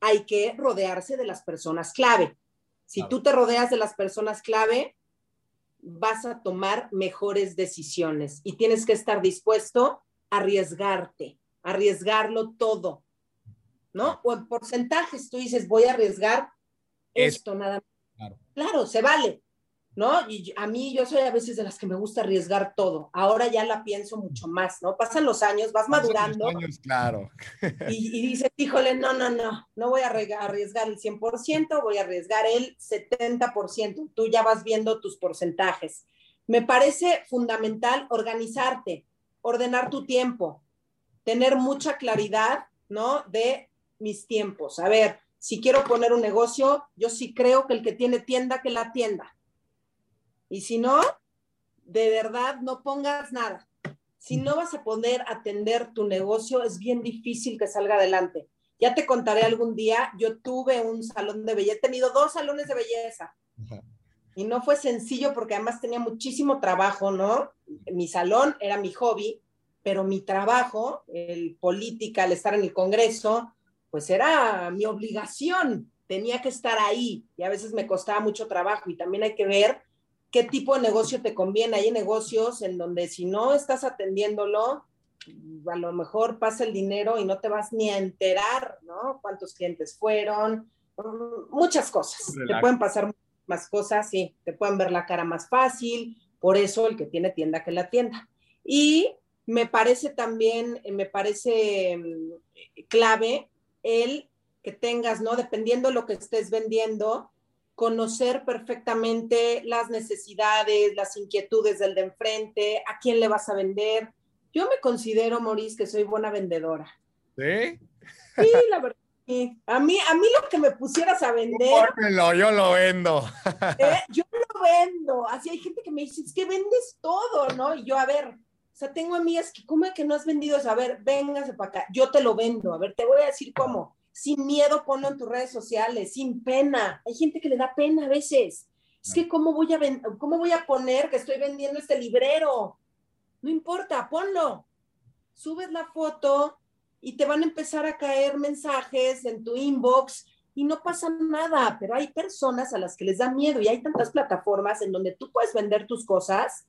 hay que rodearse de las personas clave. Si tú te rodeas de las personas clave, vas a tomar mejores decisiones y tienes que estar dispuesto a arriesgarte, arriesgarlo todo, ¿no? O en porcentajes, tú dices, voy a arriesgar esto nada más. Claro. claro, se vale, ¿no? Y a mí yo soy a veces de las que me gusta arriesgar todo. Ahora ya la pienso mucho más, ¿no? Pasan los años, vas madurando. años, claro. Y, y, dices, híjole, no, no, no, no voy a arriesgar el 100%, voy a arriesgar el 70%. Tú ya vas viendo tus porcentajes. Me parece fundamental organizarte, ordenar tu tiempo, tener mucha claridad, ¿no? De mis tiempos. A ver, si quiero poner un negocio, yo sí creo que el que tiene tienda, que la tienda. Y si no, de verdad, no pongas nada. Si no vas a poder atender tu negocio, es bien difícil que salga adelante. Ya te contaré algún día, yo tuve un salón de belleza, he tenido dos salones de belleza. Y no fue sencillo porque además tenía muchísimo trabajo, ¿no? Mi salón era mi hobby, pero mi trabajo, el política, el estar en el Congreso, pues era mi obligación, tenía que estar ahí y a veces me costaba mucho trabajo y también hay que ver qué tipo de negocio te conviene. Hay negocios en donde si no estás atendiéndolo, a lo mejor pasa el dinero y no te vas ni a enterar, ¿no? Cuántos clientes fueron, muchas cosas. Te pueden pasar más cosas, sí, te pueden ver la cara más fácil, Por eso el que tiene tienda que la tienda. Y me parece también, me parece mm, clave el que tengas, ¿no? Dependiendo de lo que estés vendiendo, conocer perfectamente las necesidades, las inquietudes del de enfrente, a quién le vas a vender. Yo me considero, Maurice, que soy buena vendedora. ¿Sí? Sí, la verdad. A mí, a mí lo que me pusieras a vender. yo lo vendo. ¿eh? Yo lo vendo. Así hay gente que me dice, es que vendes todo, ¿no? Y yo, a ver, o sea, tengo amigas que, ¿cómo es que no has vendido eso? A ver, véngase para acá. Yo te lo vendo. A ver, te voy a decir cómo sin miedo ponlo en tus redes sociales, sin pena. Hay gente que le da pena a veces. Es que ¿cómo voy a, cómo voy a poner que estoy vendiendo este librero? No importa, ponlo. Subes la foto y te van a empezar a caer mensajes en tu inbox y no pasa nada, pero hay personas a las que les da miedo y hay tantas plataformas en donde tú puedes vender tus cosas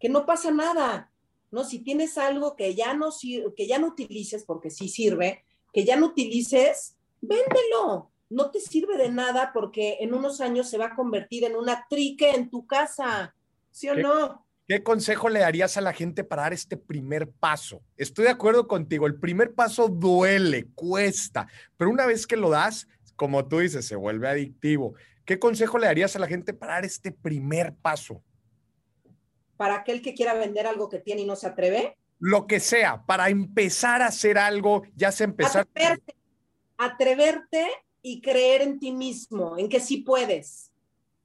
que no pasa nada. ¿no? Si tienes algo que ya no, que ya no utilices porque sí sirve, que ya no utilices, véndelo. No te sirve de nada porque en unos años se va a convertir en una trique en tu casa. ¿Sí o no? ¿Qué consejo le darías a la gente para dar este primer paso? Estoy de acuerdo contigo, el primer paso duele, cuesta, pero una vez que lo das, como tú dices, se vuelve adictivo. ¿Qué consejo le darías a la gente para dar este primer paso? Para aquel que quiera vender algo que tiene y no se atreve, lo que sea, para empezar a hacer algo, ya se empezar. Atreverte, atreverte y creer en ti mismo, en que sí puedes.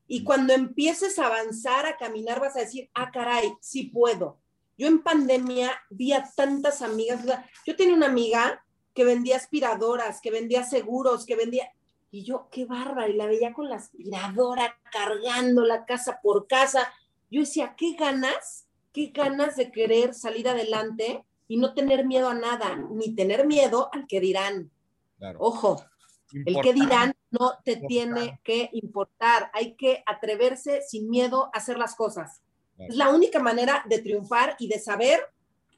Y mm. cuando empieces a avanzar, a caminar, vas a decir, ah, caray, sí puedo. Yo en pandemia vi a tantas amigas. Yo tenía una amiga que vendía aspiradoras, que vendía seguros, que vendía. Y yo, qué bárbara, y la veía con la aspiradora cargando la casa por casa. Yo decía, ¿qué ganas qué ganas de querer salir adelante y no tener miedo a nada, ni tener miedo al que dirán. Ojo, el que dirán no te tiene que importar. Hay que atreverse sin miedo a hacer las cosas. Es la única manera de triunfar y de saber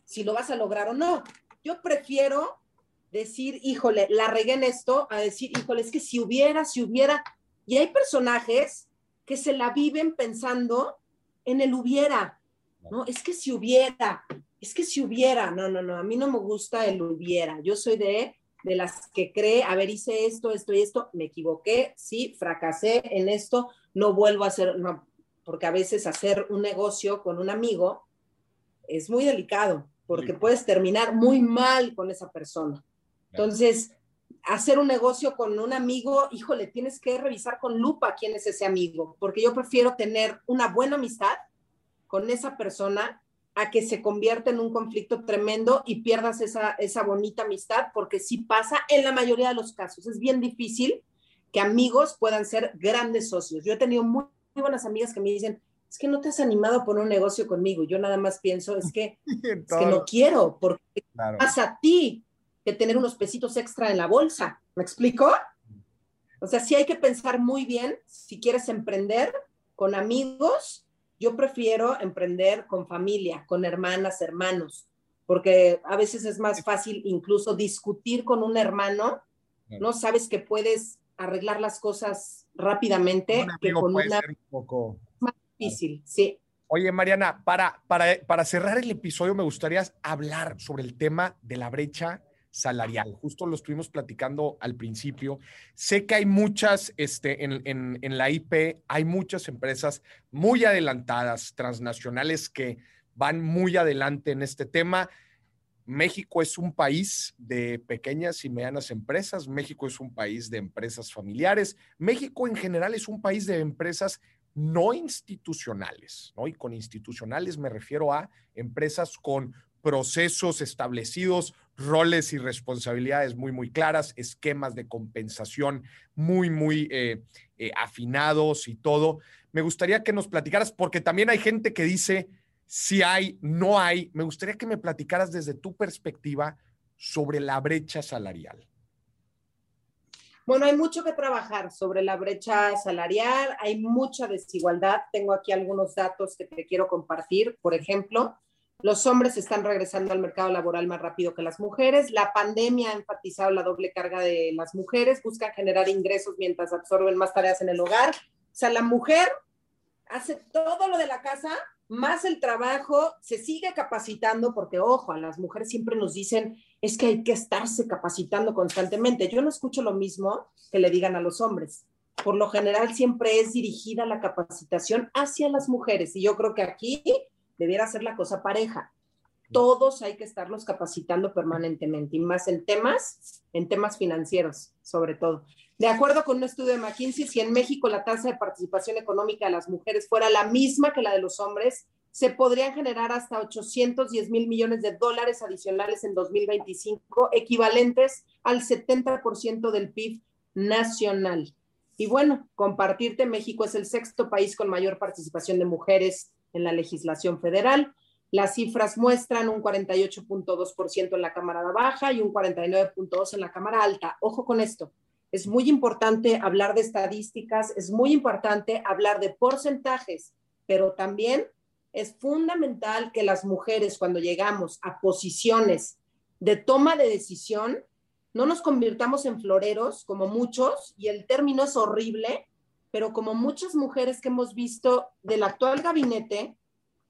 si lo vas a lograr o no. Yo prefiero decir, híjole, la regué en esto, a decir, híjole, es que si hubiera, si hubiera. Y hay personajes que se la viven pensando en el hubiera. ¿No? Es que si hubiera, es que si hubiera, no, no, no, a mí no me gusta el hubiera, yo soy de, de las que cree, a ver, hice esto, esto y esto, me equivoqué, sí, fracasé en esto, no vuelvo a hacer, no, porque a veces hacer un negocio con un amigo es muy delicado, porque puedes terminar muy mal con esa persona. Entonces, hacer un negocio con un amigo, híjole, tienes que revisar con lupa quién es ese amigo, porque yo prefiero tener una buena amistad con esa persona a que se convierta en un conflicto tremendo y pierdas esa, esa bonita amistad, porque sí pasa en la mayoría de los casos. Es bien difícil que amigos puedan ser grandes socios. Yo he tenido muy, buenas amigas que me dicen, es que no te has animado a poner un negocio conmigo. Yo nada más pienso, es que, que no quiero, porque pasa a ti que tener unos pesitos extra en la bolsa. ¿Me explico? O sea, sí hay que pensar muy bien si quieres emprender con amigos yo prefiero emprender con familia, con hermanas, hermanos, porque a veces es más fácil incluso discutir con un hermano, ¿no? Sabes que puedes arreglar las cosas rápidamente que con una... un poco... Más difícil, sí. Oye, Mariana, para, para, para cerrar el episodio me gustaría hablar sobre el tema de la brecha salarial. Justo lo estuvimos platicando al principio. Sé que hay muchas, este, en, en, la IP, hay muchas empresas muy adelantadas, transnacionales, que van muy adelante en este tema. México es un país de pequeñas y medianas empresas, México es un país de empresas familiares, México en general es un país de empresas no institucionales, ¿no? Y con institucionales me refiero a empresas con procesos establecidos, roles y responsabilidades muy, muy claras, esquemas de compensación muy, muy eh, eh, afinados y todo. Me gustaría que nos platicaras, porque también hay gente que dice si hay, no hay. Me gustaría que me platicaras desde tu perspectiva sobre la brecha salarial. Bueno, hay mucho que trabajar sobre la brecha salarial, hay mucha desigualdad. Tengo aquí algunos datos que te quiero compartir. Por ejemplo, los hombres están regresando al mercado laboral más rápido que las mujeres. La pandemia ha enfatizado la doble carga de las mujeres. Buscan generar ingresos mientras absorben más tareas en el hogar. O sea, la mujer hace todo lo de la casa más el trabajo, se sigue capacitando, porque ojo, a las mujeres siempre nos dicen, es que hay que estarse capacitando constantemente. Yo no escucho lo mismo que le digan a los hombres. Por lo general siempre es dirigida la capacitación hacia las mujeres y yo creo que aquí debiera ser la cosa pareja. Todos hay que estarlos capacitando permanentemente y más en temas, en temas financieros, sobre todo. De acuerdo con un estudio de McKinsey, si en México la tasa de participación económica de las mujeres fuera la misma que la de los hombres, se podrían generar hasta 810 mil millones de dólares adicionales en 2025, equivalentes al 70% del PIB nacional. Y bueno, compartirte, México es el sexto país con mayor participación de mujeres en la legislación federal. Las cifras muestran un 48.2% en la Cámara Baja y un 49.2% en la Cámara Alta. Ojo con esto es muy importante hablar de estadísticas, es muy importante hablar de porcentajes, pero también es fundamental que las mujeres cuando llegamos a posiciones de toma de decisión, no nos convirtamos en floreros como muchos, y el término es horrible, pero como muchas mujeres que hemos visto del actual gabinete,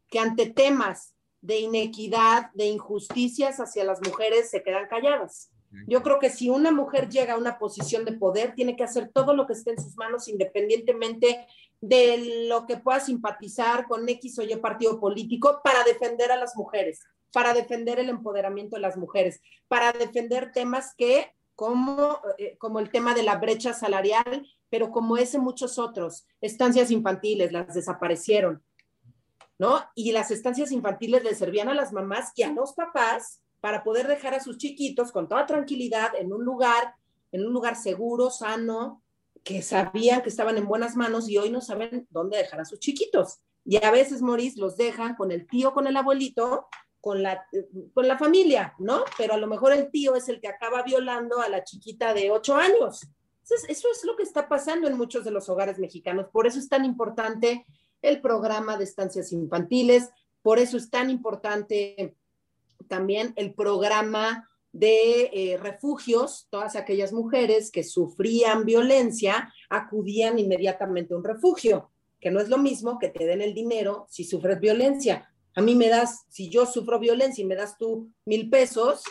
que ante temas de inequidad, de injusticias hacia las mujeres se quedan calladas. Yo creo que si una mujer llega a una posición de poder, tiene que hacer todo lo que esté en sus manos, independientemente de lo que pueda simpatizar con X o Y partido político, para defender a las mujeres, para defender el empoderamiento de las mujeres, para defender temas que, como, eh, como el tema de la brecha salarial, pero como ese muchos otros, estancias infantiles, las desaparecieron, ¿no? Y las estancias infantiles le servían a las mamás y a los papás para poder dejar a sus chiquitos con toda tranquilidad en un lugar, en un lugar seguro, sano, que sabían que estaban en buenas manos y hoy no saben dónde dejar a sus chiquitos. Y a veces, Maurice, los dejan con el tío, con el abuelito, con la, con la familia, ¿no? Pero a lo mejor el tío es el que acaba violando a la chiquita de ocho años. Entonces, eso es lo que está pasando en muchos de los hogares mexicanos. Por eso es tan importante el programa de estancias infantiles, por eso es tan importante también el programa de eh, refugios, todas aquellas mujeres que sufrían violencia acudían inmediatamente a un refugio, que no es lo mismo que te den el dinero si sufres violencia. A mí me das, si yo sufro violencia y me das tú mil pesos,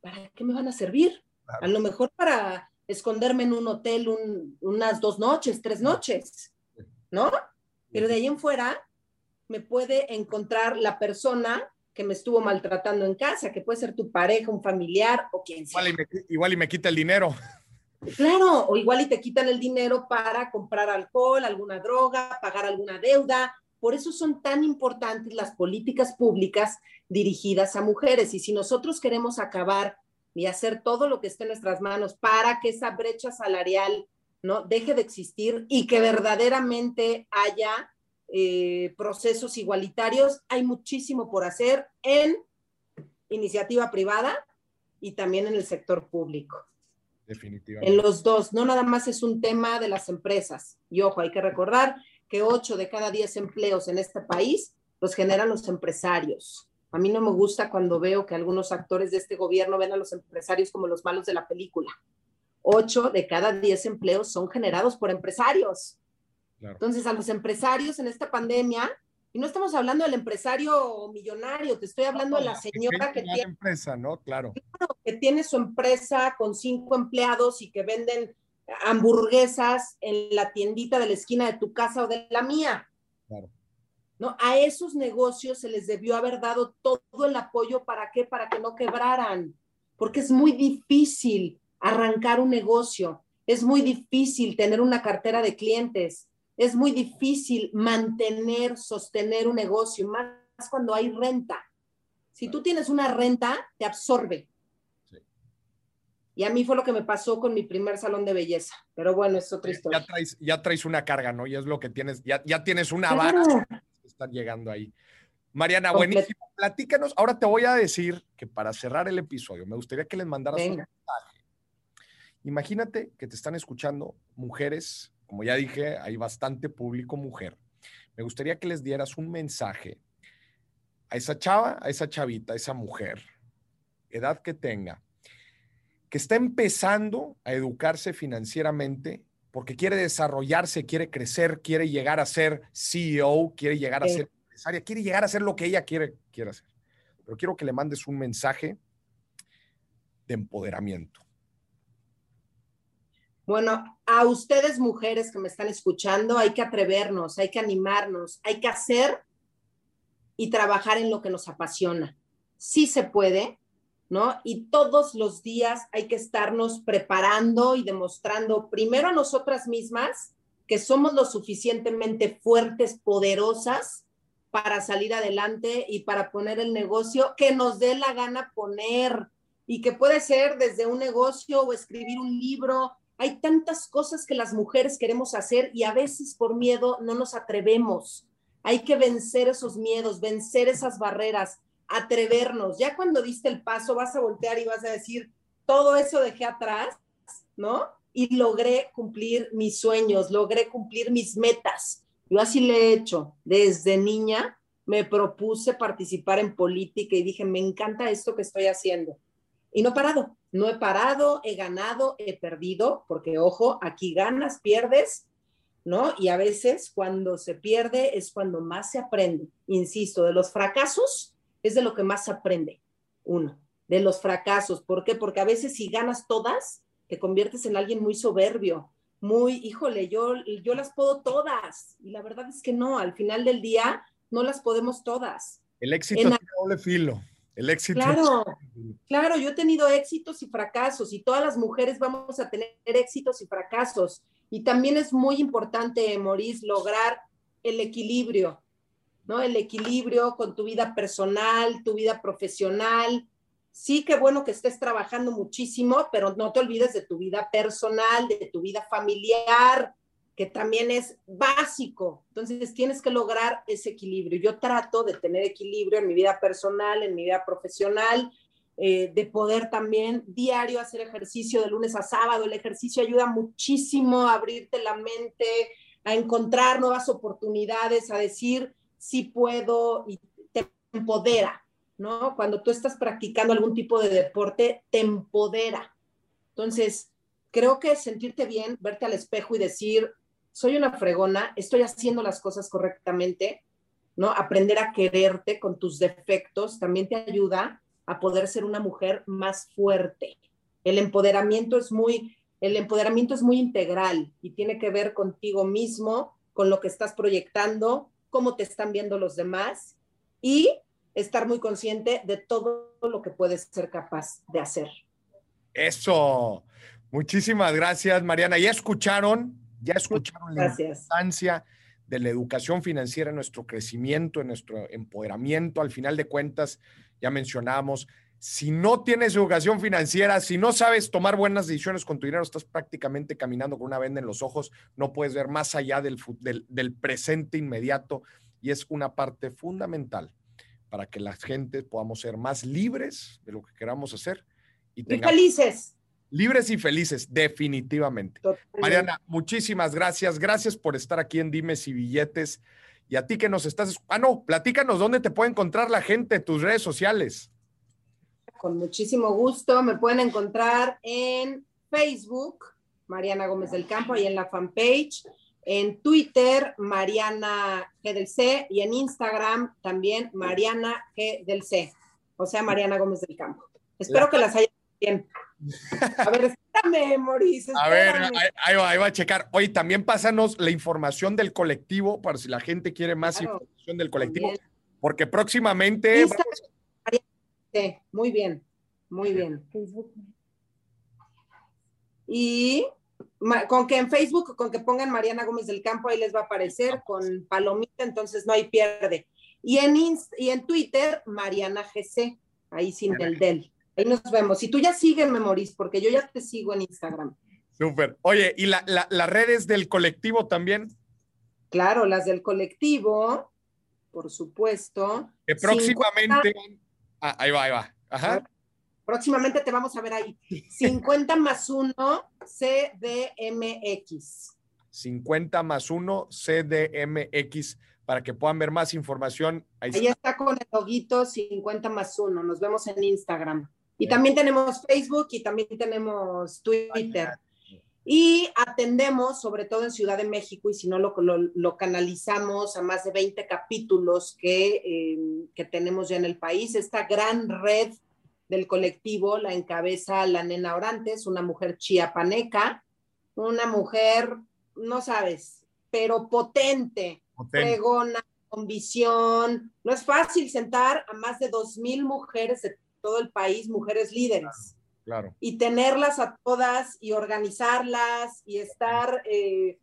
¿para qué me van a servir? A lo mejor para esconderme en un hotel unas dos noches, tres noches, ¿no? Pero de ahí en fuera me puede encontrar la persona que me estuvo maltratando en casa, que puede ser tu pareja, un familiar o quien sea. Igual y me, quita el dinero. Claro, o igual y te quitan el dinero para comprar alcohol, alguna droga, pagar alguna deuda. Por eso son tan importantes las políticas públicas dirigidas a mujeres. Y si nosotros queremos acabar y hacer todo lo que esté en nuestras manos para que esa brecha salarial no deje de existir y que verdaderamente haya eh, procesos igualitarios. Hay muchísimo por hacer en iniciativa privada y también en el sector público. Definitivamente. En los dos, no nada más es un tema de las empresas. Y ojo, hay que recordar que 8 de cada 10 empleos en este país los generan los empresarios. A mí no me gusta cuando veo que algunos actores de este gobierno ven a los empresarios como los malos de la película. 8 de cada 10 empleos son generados por empresarios. Entonces, a los empresarios en esta pandemia, y no estamos hablando del empresario millonario, te estoy hablando de la señora que tiene empresa, ¿no? Claro. Que tiene su empresa con cinco empleados y que venden hamburguesas en la tiendita de la esquina de tu casa o de la mía. Claro. ¿No? A esos negocios se les debió haber dado todo el apoyo para qué? Para que no quebraran, porque es muy difícil arrancar un negocio, es muy difícil tener una cartera de clientes, es muy difícil mantener, sostener un negocio, más cuando hay renta. Si tú tienes una renta, te absorbe. Y a mí fue lo que me pasó con mi primer salón de belleza. Pero bueno, es otra historia. Ya traes, una carga, ¿no? Y es lo que tienes, ya, ya tienes una vara están llegando ahí. Mariana, buenísimo. Platícanos. Ahora te voy a decir que para cerrar el episodio, me gustaría que les mandaras un mensaje. Imagínate que te están escuchando mujeres como ya dije, hay bastante público mujer. Me gustaría que les dieras un mensaje a esa chava, a esa chavita, a esa mujer, edad que tenga, que está empezando a educarse financieramente porque quiere desarrollarse, quiere crecer, quiere llegar a ser CEO, quiere llegar a ser empresaria, quiere llegar a hacer lo que ella quiere, quiere hacer. Pero quiero que le mandes un mensaje de empoderamiento. Bueno, a ustedes mujeres que me están escuchando, hay que atrevernos, hay que animarnos, hay que hacer y trabajar en lo que nos apasiona. Sí se puede, ¿no? Y todos los días hay que estarnos preparando y demostrando primero a nosotras mismas que somos lo suficientemente fuertes, poderosas para salir adelante y para poner el negocio que nos dé la gana poner y que puede ser desde un negocio o escribir un libro. Hay tantas cosas que las mujeres queremos hacer y a veces por miedo no nos atrevemos. Hay que vencer esos miedos, vencer esas barreras, atrevernos. Ya cuando diste el paso vas a voltear y vas a decir, todo eso dejé atrás, ¿no? Y logré cumplir mis sueños, logré cumplir mis metas. Yo así le he hecho. Desde niña me propuse participar en política y dije, me encanta esto que estoy haciendo. Y no he parado, no he parado, he ganado, he perdido, porque ojo, aquí ganas, pierdes, ¿no? Y a veces cuando se pierde es cuando más se aprende. Insisto, de los fracasos es de lo que más aprende. Uno, de los fracasos. ¿Por qué? Porque a veces si ganas todas, te conviertes en alguien muy soberbio, muy, híjole, yo, yo las puedo todas. Y la verdad es que no, al final del día no las podemos todas. El éxito es doble filo. El éxito. Claro, claro, yo he tenido éxitos y fracasos y todas las mujeres vamos a tener éxitos y fracasos. Y también es muy importante, Maurice, lograr el equilibrio, ¿no? El equilibrio con tu vida personal, tu vida profesional, sí, qué bueno que estés trabajando muchísimo, pero no te olvides de tu vida personal, de tu vida familiar, que también es básico. Entonces tienes que lograr ese equilibrio. Yo trato de tener equilibrio en mi vida personal, en mi vida profesional, eh, de poder también diario hacer ejercicio de lunes a sábado. El ejercicio ayuda muchísimo a abrirte la mente, a encontrar nuevas oportunidades, a decir si puedo y te empodera. ¿no? Cuando tú estás practicando algún tipo de deporte, te empodera. Entonces, creo que sentirte bien, verte al espejo y decir, soy una fregona, estoy haciendo las cosas correctamente, ¿no? Aprender a quererte con tus defectos también te ayuda a poder ser una mujer más fuerte. El empoderamiento es muy, el empoderamiento es muy integral y tiene que ver contigo mismo, con lo que estás proyectando, cómo te están viendo los demás y estar muy consciente de todo lo que puedes ser capaz de hacer. Eso. Muchísimas gracias, Mariana. Ya escucharon, ya escucharon la importancia de la educación financiera en nuestro crecimiento, en nuestro empoderamiento. Al final de cuentas, ya mencionamos, si no tienes educación financiera, si no sabes tomar buenas decisiones con tu dinero, estás prácticamente caminando con una venda en los ojos, no puedes ver más allá del, del presente inmediato y es una parte fundamental para que la gente podamos ser más libres de lo que queramos hacer y, felices. Libres y felices, definitivamente. Mariana, muchísimas gracias. Gracias por estar aquí en Dimes y Billetes. Y a ti que nos estás... Ah, no, platícanos dónde te puede encontrar la gente, tus redes sociales. Con muchísimo gusto. Me pueden encontrar en Facebook, Mariana Gómez del Campo, ahí en la fanpage en Twitter, Mariana G del C, y en Instagram también Mariana G del C, o sea, Mariana Gómez del Campo. Espero que las haya bien. A ver, espérame, Maurice. A ver, ahí, va, ahí, va, a checar. Oye, también pásanos la información del colectivo, para si la gente quiere más información del colectivo, porque próximamente... Sí, muy bien, muy bien. Y con que en Facebook, con que pongan Mariana Gómez del Campo, ahí les va a aparecer con palomita, entonces no hay pierde. Y en, y en Twitter, Mariana GC, ahí sin el del. Ahí nos vemos. Y tú ya sígueme, Moris, porque yo ya te sigo en Instagram. Súper. Oye, ¿y la, las redes del colectivo también? Claro, las del colectivo, por supuesto. Que próximamente. Ah, ahí va, ahí va. Ajá. Próximamente te vamos a ver ahí. 50 más 1 CDMX. 50 más 1 CDMX para que puedan ver más información. Ahí, está. con el loguito 50 más 1. Nos vemos en Instagram. Y también tenemos Facebook y también tenemos Twitter. Y atendemos, sobre todo en Ciudad de México, y si no lo, lo, canalizamos a más de 20 capítulos que, eh, que tenemos ya en el país, esta gran red del colectivo la encabeza la nena Orantes, una mujer chiapaneca, una mujer, no sabes, pero potente, pregona, con visión. No es fácil sentar a más de 2.000 mujeres de todo el país, mujeres líderes. Y tenerlas a todas y organizarlas y estar, eh,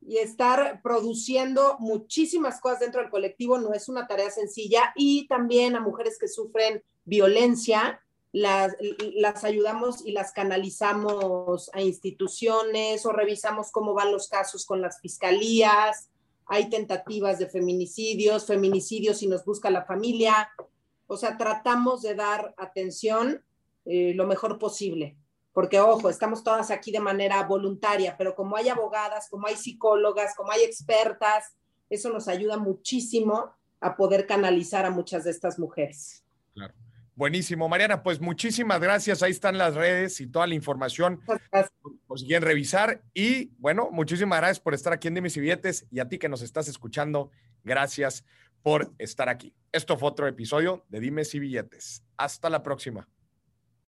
y estar produciendo muchísimas cosas dentro del colectivo no es una tarea sencilla. Y también a mujeres que sufren violencia, las, las, ayudamos y las canalizamos a instituciones o revisamos cómo van los casos con las fiscalías. Hay tentativas de feminicidios, feminicidios si nos busca la familia. O sea, tratamos de dar atención eh, lo mejor posible. Porque, ojo, estamos todas aquí de manera voluntaria, pero como hay abogadas, como hay psicólogas, como hay expertas, eso nos ayuda muchísimo a poder canalizar a muchas de estas mujeres. Claro. Buenísimo, Mariana. Pues muchísimas gracias. Ahí están las redes y toda la información. Pues quieren revisar. Y bueno, muchísimas gracias por estar aquí en Dimes y Billetes. Y a ti que nos estás escuchando, gracias por estar aquí. Esto fue otro episodio de Dimes y Billetes. Hasta la próxima.